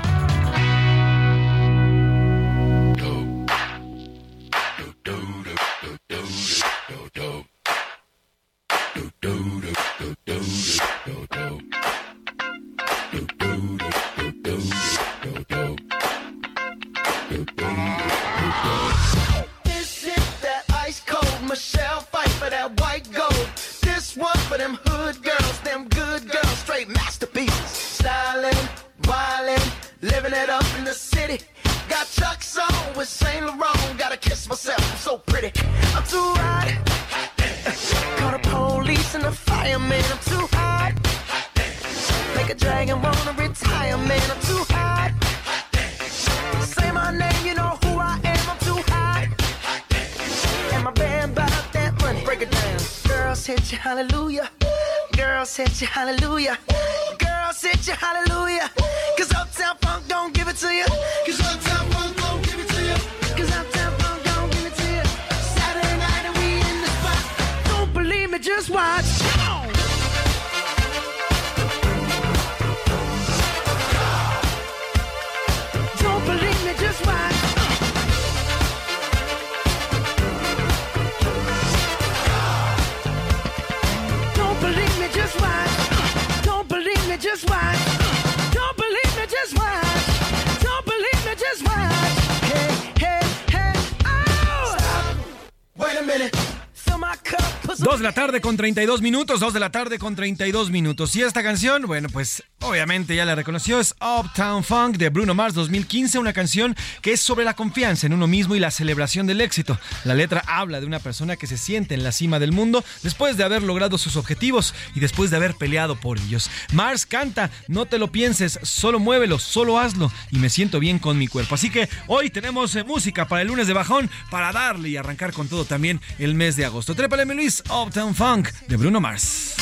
32 minutos, dos de la tarde con 32 minutos. Y esta canción, bueno, pues obviamente ya la reconoció, es Uptown Funk de Bruno Mars 2015, una canción que es sobre la confianza en uno mismo y la celebración del éxito. La letra habla de una persona que se siente en la cima del mundo después de haber logrado sus objetivos y después de haber peleado por ellos. Mars canta, no te lo pienses, solo muévelo, solo hazlo y me siento bien con mi cuerpo. Así que hoy tenemos eh, música para el lunes de bajón para darle y arrancar con todo también el mes de agosto. Trépale, Luis, Uptown Funk de Bruno Mars.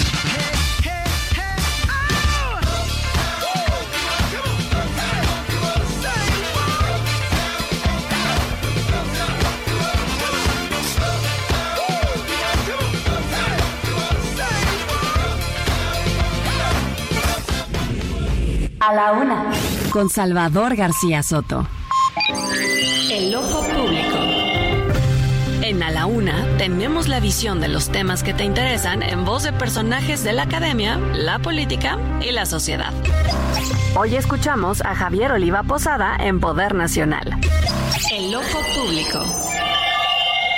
A la una. Con Salvador García Soto. El ojo público. En A la Una tenemos la visión de los temas que te interesan en voz de personajes de la academia, la política y la sociedad. Hoy escuchamos a Javier Oliva Posada en Poder Nacional. El ojo público.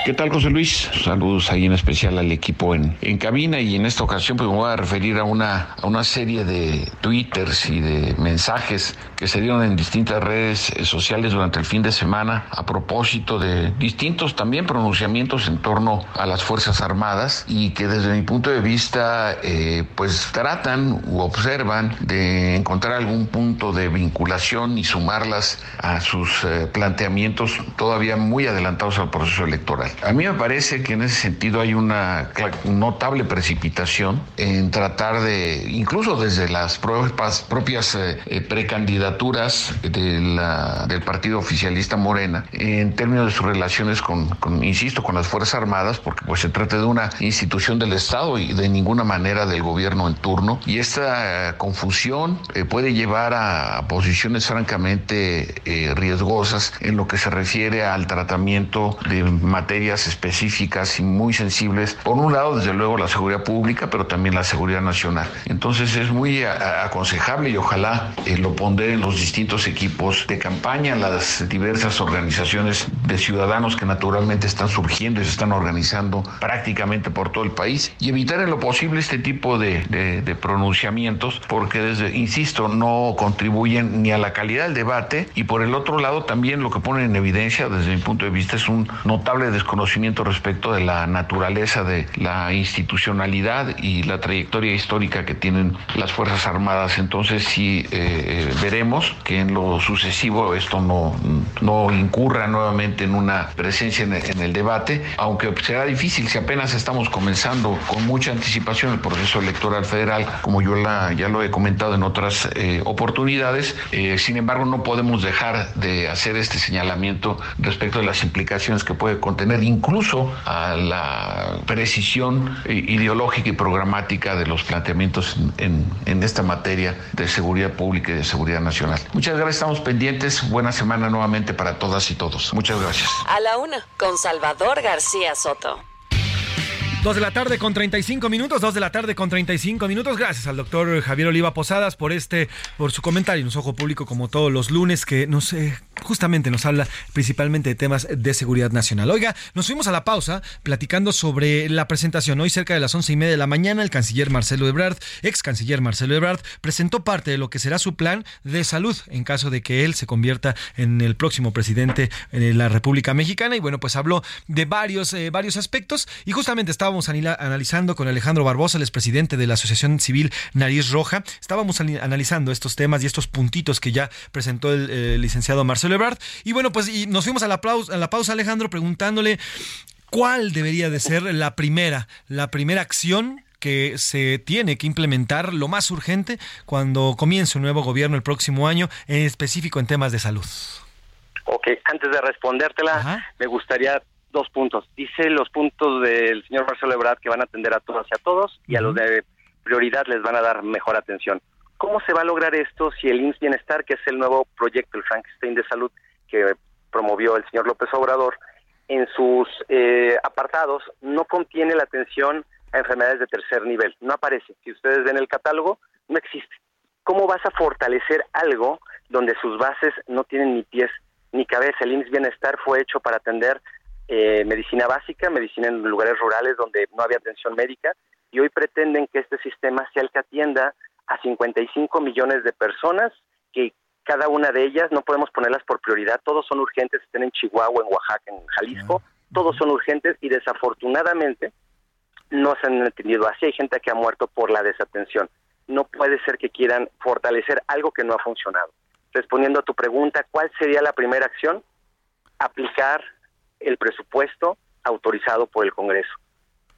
¿Qué tal, José Luis? Saludos ahí en especial al equipo en, en cabina y en esta ocasión pues me voy a referir a una, a una serie de twitters y de mensajes que se dieron en distintas redes eh, sociales durante el fin de semana a propósito de distintos también pronunciamientos en torno a las Fuerzas Armadas y que desde mi punto de vista eh, pues tratan u observan de encontrar algún punto de vinculación y sumarlas a sus eh, planteamientos todavía muy adelantados al proceso electoral. A mí me parece que en ese sentido hay una notable precipitación en tratar de, incluso desde las propias, propias precandidaturas de la, del partido oficialista Morena, en términos de sus relaciones con, insisto, con las Fuerzas Armadas, porque pues se trata de una institución del Estado y de ninguna manera del gobierno en turno. Y esta eh, confusión eh, puede llevar a posiciones francamente eh, riesgosas en lo que se refiere al tratamiento de materia específicas y muy sensibles. Por un lado, desde luego, la seguridad pública, pero también la seguridad nacional. Entonces es muy aconsejable y ojalá eh, lo pondré en los distintos equipos de campaña, las diversas organizaciones de ciudadanos que naturalmente están surgiendo y se están organizando prácticamente por todo el país y evitar en lo posible este tipo de, de, de pronunciamientos porque desde, insisto, no contribuyen ni a la calidad del debate y por el otro lado también lo que ponen en evidencia desde mi punto de vista es un notable desconocimiento conocimiento respecto de la naturaleza de la institucionalidad y la trayectoria histórica que tienen las Fuerzas Armadas. Entonces sí eh, veremos que en lo sucesivo esto no, no incurra nuevamente en una presencia en el, en el debate, aunque será difícil si apenas estamos comenzando con mucha anticipación el proceso electoral federal, como yo la, ya lo he comentado en otras eh, oportunidades. Eh, sin embargo, no podemos dejar de hacer este señalamiento respecto de las implicaciones que puede contener incluso a la precisión ideológica y programática de los planteamientos en, esta materia de seguridad pública y de seguridad nacional. Muchas gracias, estamos pendientes. Buena semana nuevamente para todas y todos. Muchas gracias. A la una, con Salvador García Soto. 2 de la tarde con 35 minutos, 2 de la tarde con 35 minutos. Gracias al doctor Javier Oliva Posadas por este, por su comentario en Ojo Público como todos los lunes que no sé, justamente nos habla principalmente de temas de seguridad nacional. Oiga, nos fuimos a la pausa platicando sobre la presentación. Hoy cerca de las once y media de la mañana, el canciller Marcelo Ebrard, ex canciller Marcelo Ebrard, presentó parte de lo que será su plan de salud en caso de que él se convierta en el próximo presidente de la República Mexicana. Y bueno, pues habló de varios, eh, varios aspectos y justamente estábamos analizando con Alejandro Barbosa, el expresidente de la Asociación Civil Nariz Roja. Estábamos analizando estos temas y estos puntitos que ya presentó el, licenciado Marcelo Ebrard. Y bueno, pues y nos fuimos a la, pausa, a la pausa, Alejandro, preguntándole cuál debería de ser la primera, la primera acción que se tiene que implementar lo más urgente cuando comience un nuevo gobierno el próximo año, en específico en temas de salud. Ok, antes de respondértela, Ajá. me gustaría dos puntos. Dice los puntos del señor Marcelo Ebrard que van a atender a todas y a todos y a los de prioridad les van a dar mejor atención. ¿Cómo se va a lograr esto si el IMSS Bienestar, que es el nuevo proyecto, el Frankenstein de salud que promovió el señor López Obrador, en sus eh, apartados no contiene la atención a enfermedades de tercer nivel? No aparece. Si ustedes ven el catálogo, no existe. ¿Cómo vas a fortalecer algo donde sus bases no tienen ni pies ni cabeza? El IMSS Bienestar fue hecho para atender eh, medicina básica, medicina en lugares rurales donde no había atención médica, y hoy pretenden que este sistema sea el que atienda a 55 millones de personas que cada una de ellas no podemos ponerlas por prioridad, todos son urgentes, estén en Chihuahua, en Oaxaca, en Jalisco, todos son urgentes y desafortunadamente no se han entendido así, hay gente que ha muerto por la desatención. No puede ser que quieran fortalecer algo que no ha funcionado. Respondiendo a tu pregunta, ¿cuál sería la primera acción? Aplicar el presupuesto autorizado por el Congreso.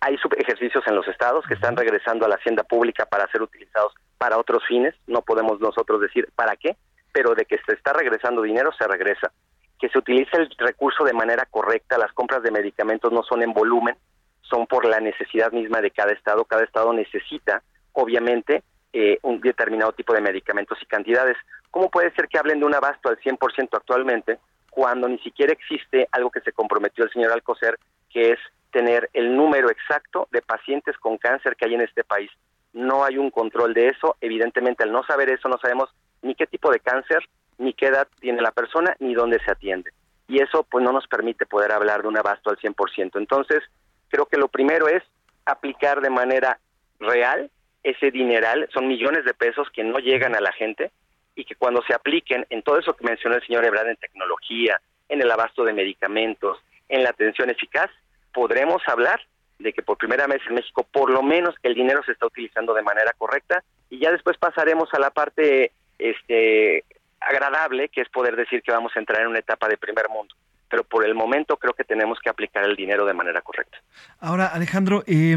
Hay ejercicios en los estados que están regresando a la hacienda pública para ser utilizados para otros fines, no podemos nosotros decir para qué, pero de que se está regresando dinero, se regresa. Que se utilice el recurso de manera correcta, las compras de medicamentos no son en volumen, son por la necesidad misma de cada estado. Cada estado necesita, obviamente, eh, un determinado tipo de medicamentos y cantidades. ¿Cómo puede ser que hablen de un abasto al 100% actualmente cuando ni siquiera existe algo que se comprometió el señor Alcocer, que es tener el número exacto de pacientes con cáncer que hay en este país? No hay un control de eso. Evidentemente, al no saber eso, no sabemos ni qué tipo de cáncer, ni qué edad tiene la persona, ni dónde se atiende. Y eso pues no nos permite poder hablar de un abasto al 100%. Entonces, creo que lo primero es aplicar de manera real ese dineral, son millones de pesos que no llegan a la gente y que cuando se apliquen en todo eso que mencionó el señor Ebrard en tecnología, en el abasto de medicamentos, en la atención eficaz, podremos hablar de que por primera vez en México por lo menos el dinero se está utilizando de manera correcta y ya después pasaremos a la parte este agradable que es poder decir que vamos a entrar en una etapa de primer mundo pero por el momento creo que tenemos que aplicar el dinero de manera correcta. Ahora, Alejandro, eh,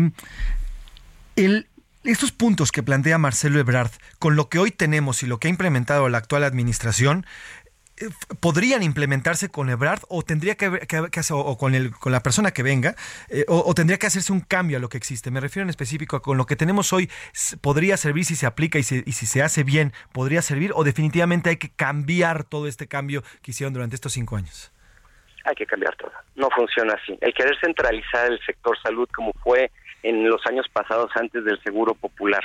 el, estos puntos que plantea Marcelo Ebrard, con lo que hoy tenemos y lo que ha implementado la actual administración, eh, podrían implementarse con Ebrard o tendría que, que, hacer, o con, la persona que venga eh, o, tendría que hacerse un cambio a lo que existe. Me refiero en específico a con lo que tenemos hoy podría servir si se aplica y, y si se hace bien podría servir o definitivamente hay que cambiar todo este cambio que hicieron durante estos cinco años hay que cambiar todo. No funciona así. El querer centralizar el sector salud como fue en los años pasados antes del Seguro Popular,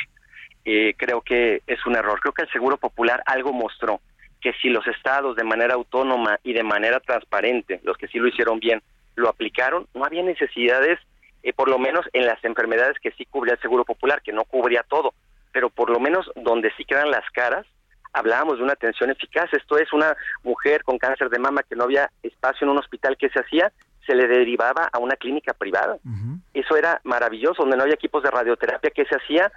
eh, creo que es un error. Creo que el Seguro Popular algo mostró, que si los estados de manera autónoma y de manera transparente, los que sí lo hicieron bien, lo aplicaron, no había necesidades, eh, por lo menos en las enfermedades que sí cubría el Seguro Popular, que no cubría todo, pero por lo menos donde sí quedan las caras, hablábamos de una atención eficaz. Esto es una mujer con cáncer de mama que no había espacio en un hospital que se hacía, se le derivaba a una clínica privada. Eso era maravilloso, donde no había equipos de radioterapia que se hacía,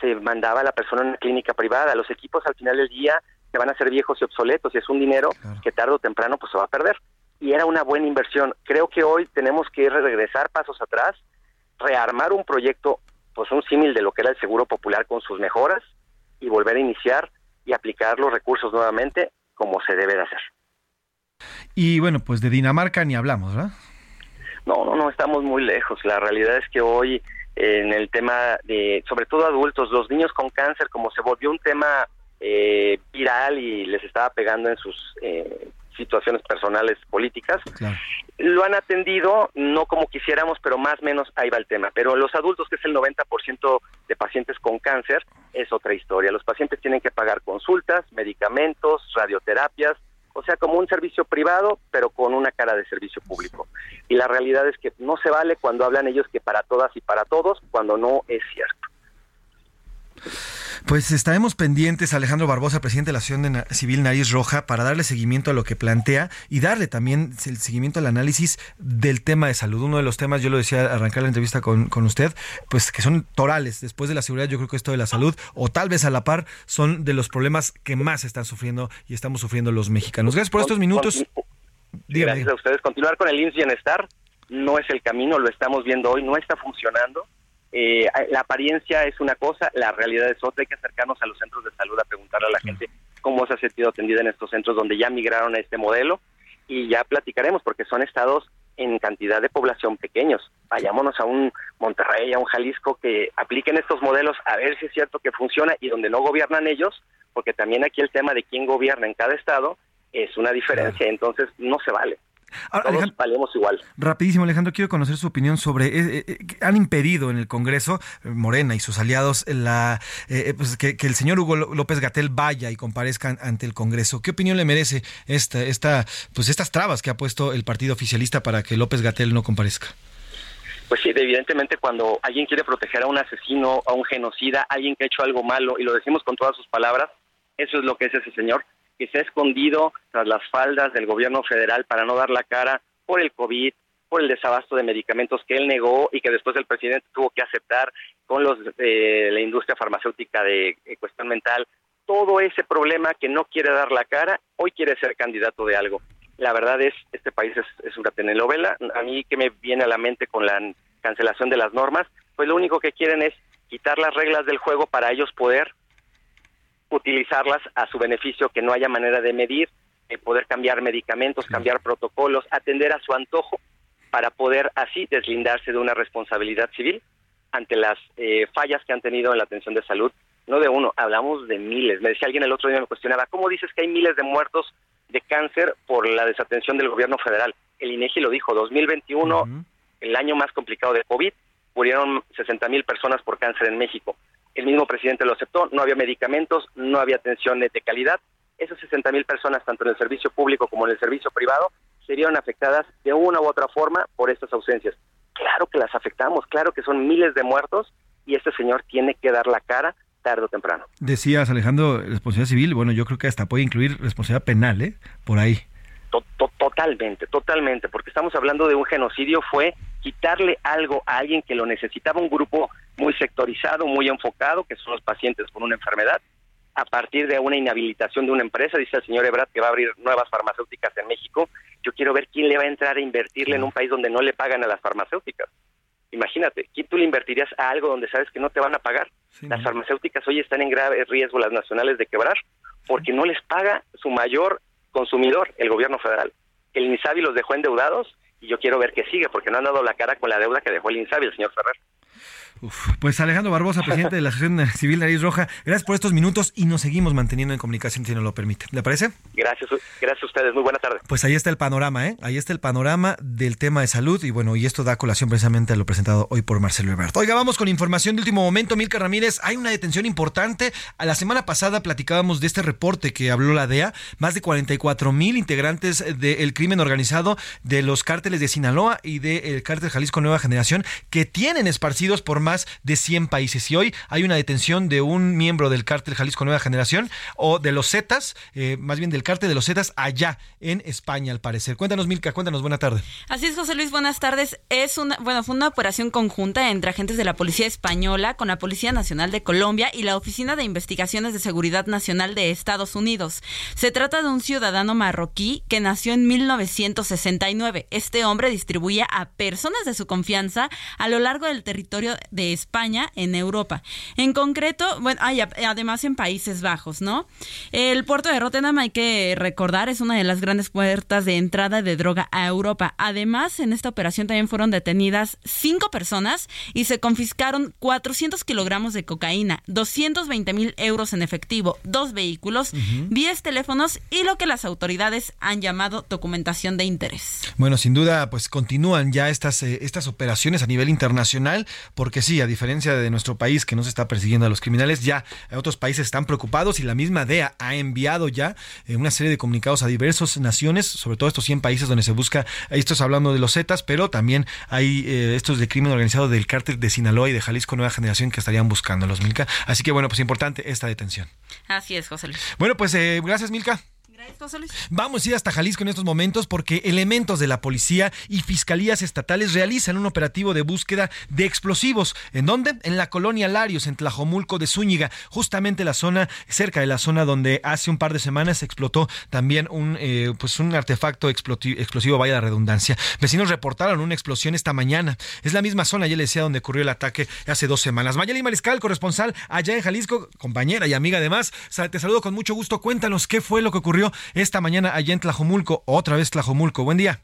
se mandaba a la persona en una clínica privada. Los equipos al final del día se van a hacer viejos y obsoletos y es un dinero que tarde o temprano pues se va a perder. Y era una buena inversión. Creo que hoy tenemos que regresar pasos atrás, rearmar un proyecto, pues un símil de lo que era el Seguro Popular con sus mejoras y volver a iniciar y aplicar los recursos nuevamente como se debe de hacer. Y bueno, pues de Dinamarca ni hablamos, ¿verdad? No, no, no, estamos muy lejos. La realidad es que hoy en el tema de, sobre todo adultos, los niños con cáncer, como se volvió un tema eh, viral y les estaba pegando en sus eh, situaciones personales políticas, lo han atendido, no como quisiéramos, pero más o menos ahí va el tema. Pero los adultos, que es el 90% de pacientes con cáncer, es otra historia. Los pacientes tienen que pagar consultas, medicamentos, radioterapias, o sea, como un servicio privado, pero con una cara de servicio público. Y la realidad es que no se vale cuando hablan ellos que para todas y para todos, cuando no es cierto. Pues estaremos pendientes, Alejandro Barbosa, presidente de la Asociación Civil Nariz Roja, para darle seguimiento a lo que plantea y darle también el seguimiento al análisis del tema de salud. Uno de los temas, yo lo decía arrancar la entrevista con, con usted, pues que son torales. Después de la seguridad, yo creo que esto de la salud, o tal vez a la par, son de los problemas que más están sufriendo y estamos sufriendo los mexicanos. Gracias por estos minutos. Gracias a ustedes. Continuar con el INS Bienestar no es el camino, lo estamos viendo hoy, no está funcionando eh, la apariencia es una cosa, la realidad es otra. Hay que acercarnos a los centros de salud a preguntarle a la gente cómo se ha sentido atendida en estos centros donde ya migraron a este modelo y ya platicaremos porque son estados en cantidad de población pequeños. Vayámonos a un Monterrey, a un Jalisco que apliquen estos modelos a ver si es cierto que funciona y donde no gobiernan ellos, porque también aquí el tema de quién gobierna en cada estado es una diferencia, entonces no se vale. Todos valemos igual. Rapidísimo, Alejandro, quiero conocer su opinión sobre. Eh, eh, han impedido en el Congreso, eh, Morena y sus aliados, la, pues, que, el señor Hugo López Gatel vaya y comparezca ante el Congreso. ¿Qué opinión le merece esta, esta, pues estas trabas que ha puesto el partido oficialista para que López Gatel no comparezca? Pues sí, evidentemente cuando alguien quiere proteger a un asesino, a un genocida, a alguien que ha hecho algo malo, y lo decimos con todas sus palabras, eso es lo que es ese señor, que se ha escondido tras las faldas del gobierno federal para no dar la cara por el COVID, por el desabasto de medicamentos que él negó y que después el presidente tuvo que aceptar con los de la industria farmacéutica de, cuestión mental. Todo ese problema que no quiere dar la cara, hoy quiere ser candidato de algo. La verdad es, este país es, es una telenovela. A mí que me viene a la mente con la cancelación de las normas, pues lo único que quieren es quitar las reglas del juego para ellos poder utilizarlas a su beneficio, que no haya manera de medir, de poder cambiar medicamentos, cambiar protocolos, atender a su antojo para poder así deslindarse de una responsabilidad civil ante las eh, fallas que han tenido en la atención de salud. No de uno, hablamos de miles. Me decía alguien el otro día, me cuestionaba, ¿cómo dices que hay miles de muertos de cáncer por la desatención del gobierno federal? El INEGI lo dijo, 2021, el año más complicado de COVID, murieron 60 mil personas por cáncer en México el mismo presidente lo aceptó, no había medicamentos, no había atención de calidad. Esas 60 mil personas, tanto en el servicio público como en el servicio privado, serían afectadas de una u otra forma por estas ausencias. Claro que las afectamos, claro que son miles de muertos y este señor tiene que dar la cara tarde o temprano. Decías, Alejandro, responsabilidad civil, bueno, yo creo que hasta puede incluir responsabilidad penal, ¿eh? Por ahí. Totalmente, totalmente, porque estamos hablando de un genocidio, fue quitarle algo a alguien que lo necesitaba, un grupo muy sectorizado, muy enfocado, que son los pacientes con una enfermedad, a partir de una inhabilitación de una empresa, dice el señor Ebrard que va a abrir nuevas farmacéuticas en México, yo quiero ver quién le va a entrar a invertirle en un país donde no le pagan a las farmacéuticas. Imagínate, ¿quién tú le invertirías a algo donde sabes que no te van a pagar? las farmacéuticas hoy están en grave riesgo, las nacionales, de quebrar, porque no les paga su mayor consumidor, el gobierno federal. El INSABI los dejó endeudados y yo quiero ver que sigue, porque no han dado la cara con la deuda que dejó el INSABI, el señor Ferrer pues Alejandro Barbosa, presidente de la Asociación *laughs* Civil Nariz Roja, gracias por estos minutos y nos seguimos manteniendo en comunicación si nos lo permite. ¿Le parece? Gracias, gracias a ustedes. Muy buena tarde. Pues ahí está el panorama, ¿eh? Ahí está el panorama del tema de salud y bueno, y esto da colación precisamente a lo presentado hoy por Marcelo Ebrard. Oiga, vamos con información de último momento. Milka Ramírez, hay una detención importante. A la semana pasada platicábamos de este reporte que habló la DEA. Más de 44 mil integrantes del crimen organizado de los cárteles de Sinaloa y del cártel Jalisco Nueva Generación que tienen esparcidos por más de 100 países. Y hoy hay una detención de un miembro del cártel Jalisco Nueva Generación o de los Zetas, eh, más bien del cártel de los Zetas allá en España, al parecer. Cuéntanos, Milka, cuéntanos, buena tarde. Así es, José Luis, buenas tardes. Es una, bueno, fue una operación conjunta entre agentes de la Policía Española con la Policía Nacional de Colombia y la Oficina de Investigaciones de Seguridad Nacional de Estados Unidos. Se trata de un ciudadano marroquí que nació en 1969. Este hombre distribuía a personas de su confianza a lo largo del territorio de España en Europa. En concreto, bueno, hay, además en Países Bajos, ¿no? El puerto de Rotterdam, hay que recordar, es una de las grandes puertas de entrada de droga a Europa. Además, en esta operación también fueron detenidas cinco personas y se confiscaron 400 kilogramos de cocaína, 220 mil euros en efectivo, dos vehículos, 10 teléfonos y lo que las autoridades han llamado documentación de interés. Bueno, sin duda, pues continúan ya estas, eh, estas operaciones a nivel internacional, porque sí, a diferencia de nuestro país que no se está persiguiendo a los criminales, ya otros países están preocupados y la misma DEA ha enviado ya eh, una serie de comunicados a diversas naciones, sobre todo estos 100 países donde se busca, esto es hablando de los Zetas, pero también hay eh, estos de crimen organizado del cártel de Sinaloa y de Jalisco Nueva Generación que estarían buscando los Milka. Así que bueno, pues importante esta detención. Así es, José Luis. Bueno, pues eh, gracias Milka. Vamos a ir hasta Jalisco en estos momentos porque elementos de la policía y fiscalías estatales realizan un operativo de búsqueda de explosivos. ¿En dónde? En la colonia Larios, en Tlajomulco de Zúñiga, justamente la zona, cerca de la zona donde hace un par de semanas explotó también un, eh, pues un artefacto explosivo, vaya la redundancia. Vecinos reportaron una explosión esta mañana. Es la misma zona, ya le decía, donde ocurrió el ataque hace dos semanas. Mayeli Mariscal, corresponsal allá en Jalisco, compañera y amiga además. Te saludo con mucho gusto. Cuéntanos qué fue lo que ocurrió esta mañana allá en Tlajomulco, otra vez Tlajomulco. Buen día.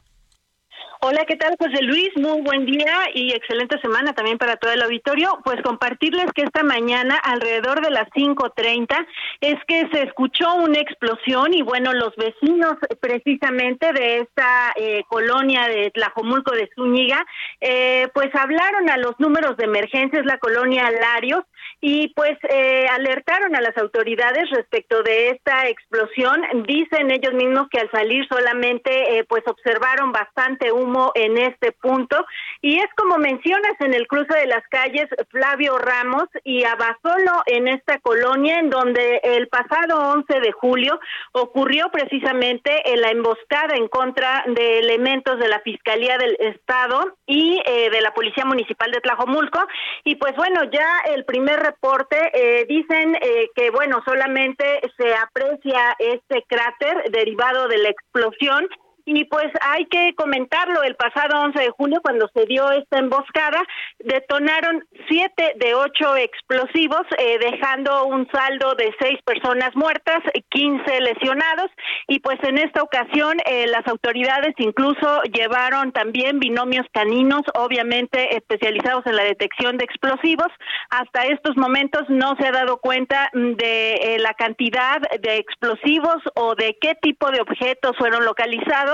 Hola, ¿qué tal, José Luis? Muy buen día y excelente semana también para todo el auditorio. Pues compartirles que esta mañana, alrededor de las 5.30, es que se escuchó una explosión y bueno, los vecinos precisamente de esta eh, colonia de Tlajomulco de Zúñiga, eh, pues hablaron a los números de emergencias, la colonia Larios, y pues eh, alertaron a las autoridades respecto de esta explosión. Dicen ellos mismos que al salir solamente eh, pues observaron bastante humo en este punto y es como mencionas en el cruce de las calles Flavio Ramos y Abasolo en esta colonia en donde el pasado 11 de julio ocurrió precisamente en la emboscada en contra de elementos de la Fiscalía del Estado y eh, de la Policía Municipal de Tlajomulco y pues bueno ya el primer reporte eh, dicen eh, que, bueno, solamente se aprecia este cráter derivado de la explosión y pues hay que comentarlo, el pasado 11 de junio, cuando se dio esta emboscada, detonaron siete de ocho explosivos, eh, dejando un saldo de seis personas muertas, 15 lesionados, y pues en esta ocasión eh, las autoridades incluso llevaron también binomios caninos, obviamente especializados en la detección de explosivos. Hasta estos momentos no se ha dado cuenta de eh, la cantidad de explosivos o de qué tipo de objetos fueron localizados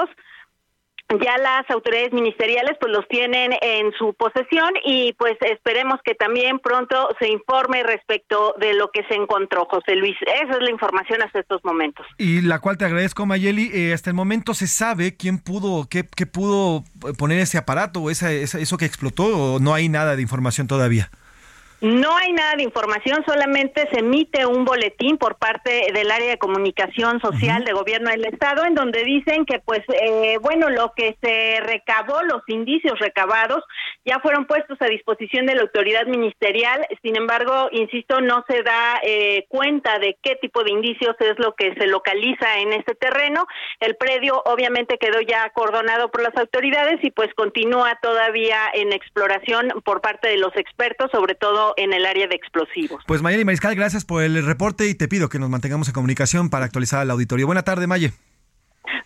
ya las autoridades ministeriales pues los tienen en su posesión y pues esperemos que también pronto se informe respecto de lo que se encontró, José Luis. Esa es la información hasta estos momentos. Y la cual te agradezco, Mayeli. Eh, hasta el momento se sabe quién pudo, qué, qué pudo poner ese aparato o esa, eso que explotó o no hay nada de información todavía. No hay nada de información, solamente se emite un boletín por parte del área de comunicación social de gobierno del estado en donde dicen que pues eh, bueno lo que se recabó, los indicios recabados ya fueron puestos a disposición de la autoridad ministerial. Sin embargo, insisto, no se da eh, cuenta de qué tipo de indicios es lo que se localiza en este terreno. El predio obviamente quedó ya acordonado por las autoridades y pues continúa todavía en exploración por parte de los expertos, sobre todo en el área de explosivos. Pues Mayeli Mariscal, gracias por el reporte y te pido que nos mantengamos en comunicación para actualizar al auditorio. Buena tarde, Maye.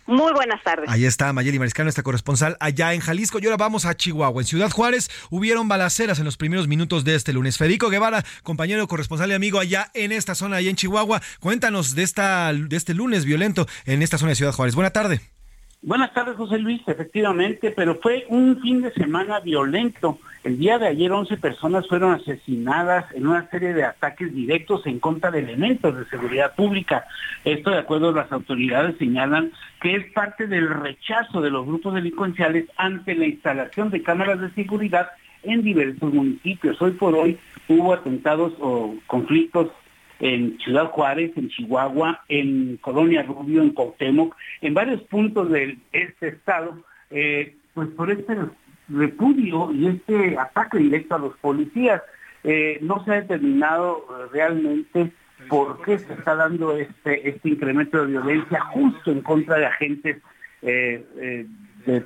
Muy buenas tardes. Ahí está Mayeli Mariscal, nuestra corresponsal allá en Jalisco. Y ahora vamos a Chihuahua. En Ciudad Juárez hubieron balaceras en los primeros minutos de este lunes. Federico Guevara, compañero corresponsal y amigo allá en esta zona, allá en Chihuahua. Cuéntanos de, esta, de este lunes violento en esta zona de Ciudad Juárez. Buena tarde. Buenas tardes, José Luis, efectivamente, pero fue un fin de semana violento. El día de ayer 11 personas fueron asesinadas en una serie de ataques directos en contra de elementos de seguridad pública. Esto, de acuerdo a las autoridades, señalan que es parte del rechazo de los grupos delincuenciales ante la instalación de cámaras de seguridad en diversos municipios. Hoy por hoy hubo atentados o conflictos en Ciudad Juárez, en Chihuahua, en Colonia Rubio, en Cuauhtémoc, en varios puntos de este estado, eh, pues por este repudio y este ataque directo a los policías. Eh, no se ha determinado eh, realmente por qué se está dando este, este incremento de violencia justo en contra de agentes de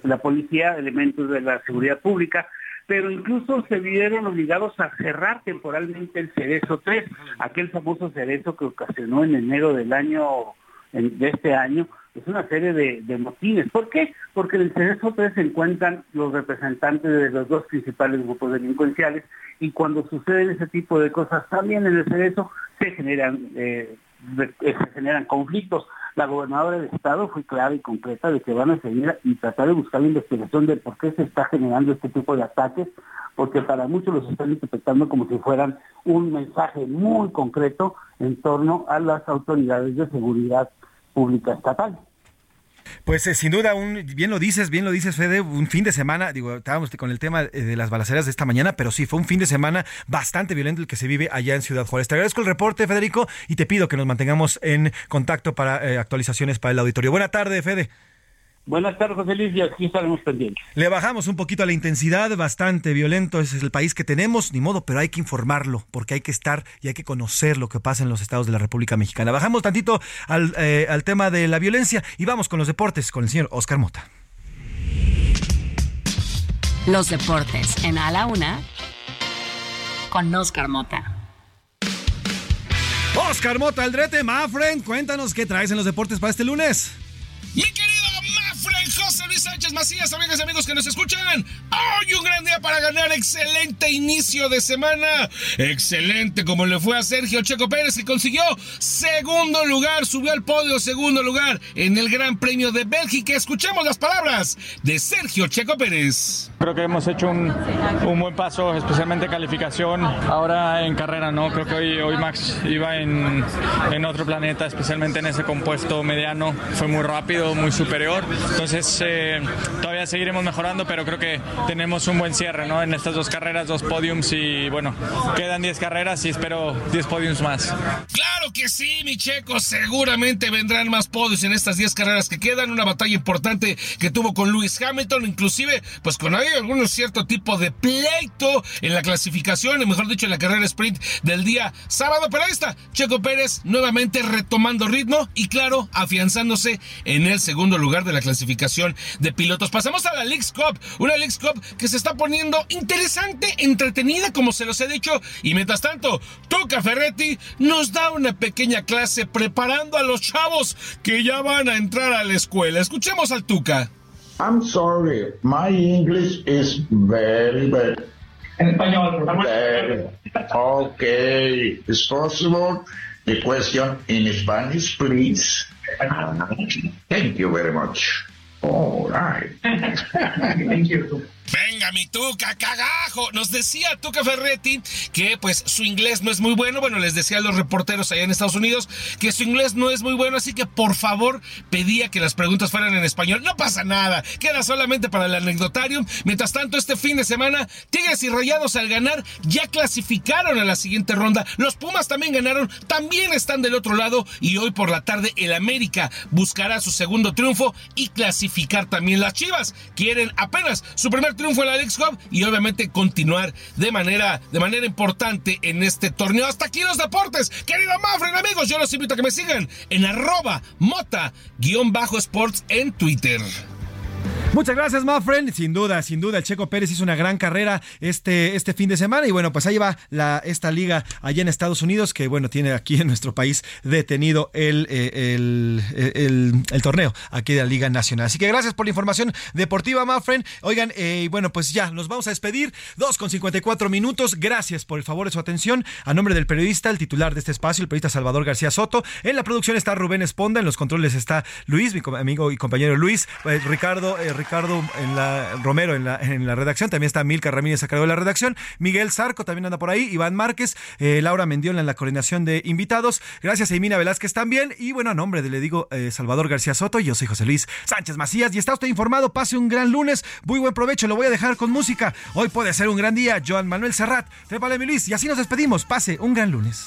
la policía, elementos de la seguridad pública, pero incluso se vieron obligados a cerrar temporalmente el Cerezo 3, aquel famoso cerezo que ocasionó en enero del año, de este año, es una serie de, de motines. ¿Por qué? Porque en el Cerezo 3 se encuentran los representantes de los dos principales grupos delincuenciales y cuando suceden ese tipo de cosas también en el Cerezo se generan, eh, se generan conflictos la gobernadora del estado fue clara y concreta de que van a seguir y tratar de buscar la investigación de por qué se está generando este tipo de ataques, porque para muchos los están interpretando como si fueran un mensaje muy concreto en torno a las autoridades de seguridad pública estatal. Pues eh, sin duda, un, bien lo dices, bien lo dices, Fede, un fin de semana, digo, estábamos con el tema de las balaceras de esta mañana, pero sí, fue un fin de semana bastante violento el que se vive allá en Ciudad Juárez. Te agradezco el reporte, Federico, y te pido que nos mantengamos en contacto para eh, actualizaciones para el auditorio. Buena tarde, Fede. Buenas tardes, José Luis, y aquí estaremos pendientes. Le bajamos un poquito a la intensidad, bastante violento, ese es el país que tenemos, ni modo, pero hay que informarlo, porque hay que estar y hay que conocer lo que pasa en los estados de la República Mexicana. Bajamos tantito al, eh, al tema de la violencia y vamos con los deportes con el señor Oscar Mota. Los deportes en A la Una con Oscar Mota. Oscar Mota, Aldrete, Mafren, cuéntanos qué traes en los deportes para este lunes. Mi querido José Luis Sánchez Macías, amigas y amigos que nos escuchan. Hoy un gran día para ganar. Excelente inicio de semana. Excelente como le fue a Sergio Checo Pérez que consiguió segundo lugar, subió al podio segundo lugar en el Gran Premio de Bélgica. Escuchemos las palabras de Sergio Checo Pérez. Creo que hemos hecho un, buen paso, especialmente calificación. Ahora en carrera, ¿no? Creo que hoy, hoy Max iba en, en otro planeta, especialmente en ese compuesto mediano. Fue muy rápido, muy superior. Entonces, eh, todavía seguiremos mejorando, pero creo que tenemos un buen cierre, ¿no? En estas dos carreras, dos podiums y bueno, quedan 10 carreras y espero 10 podiums más. Claro que sí, mi checo. Seguramente vendrán más podios en estas 10 carreras que quedan. Una batalla importante que tuvo con Lewis Hamilton, inclusive, pues con algún cierto tipo de pleito en la clasificación, o mejor dicho, en la carrera sprint del día sábado. Pero ahí está, Checo Pérez nuevamente retomando ritmo y claro, afianzándose en el segundo lugar de la clasificación de pilotos. Pasamos a la Leagues Cup, una Leagues Cup que se está poniendo interesante, entretenida, como se los he dicho. Y mientras tanto, Tuca Ferretti nos da una pequeña clase preparando a los chavos que ya van a entrar a la escuela. Escuchemos al Tuca. I'm sorry, my English is very bad. En español, Very. Okay, it's possible. The question in Spanish, please. Thank you very much. All right. *laughs* Thank you. Venga, mi Tuca, cagajo. Nos decía Tuca Ferretti que pues su inglés no es muy bueno. Bueno, les decía a los reporteros allá en Estados Unidos que su inglés no es muy bueno, así que por favor pedía que las preguntas fueran en español. No pasa nada, queda solamente para el anecdotario. Mientras tanto, este fin de semana, Tigres y Rayados al ganar ya clasificaron a la siguiente ronda. Los Pumas también ganaron, también están del otro lado y hoy por la tarde el América buscará su segundo triunfo y clasificar también las Chivas. Quieren apenas su primer triunfo en la League Cup y obviamente continuar de manera, de manera importante en este torneo. Hasta aquí los deportes. Querido Mafren, amigos, yo los invito a que me sigan en arroba mota-sports en Twitter. Muchas gracias, Mafren. Sin duda, sin duda, el Checo Pérez hizo una gran carrera este, este fin de semana. Y bueno, pues ahí va la, esta liga allá en Estados Unidos, que bueno, tiene aquí en nuestro país detenido el, eh, el, el, el torneo aquí de la Liga Nacional. Así que gracias por la información deportiva, Mafren. Oigan, eh, bueno, pues ya nos vamos a despedir. Dos con 54 minutos. Gracias por el favor de su atención. A nombre del periodista, el titular de este espacio, el periodista Salvador García Soto. En la producción está Rubén Esponda. En los controles está Luis, mi amigo y compañero Luis. Eh, Ricardo. Eh, Ricardo la, Romero en la, en la redacción, también está Milka Ramírez a cargo de la redacción, Miguel Zarco también anda por ahí, Iván Márquez, eh, Laura Mendiola en la coordinación de invitados, gracias a Emina Velázquez también, y bueno, a nombre de le digo eh, Salvador García Soto, yo soy José Luis Sánchez Macías, y está usted informado, pase un gran lunes, muy buen provecho, lo voy a dejar con música, hoy puede ser un gran día, Joan Manuel Serrat, trépale mi Luis, y así nos despedimos, pase un gran lunes.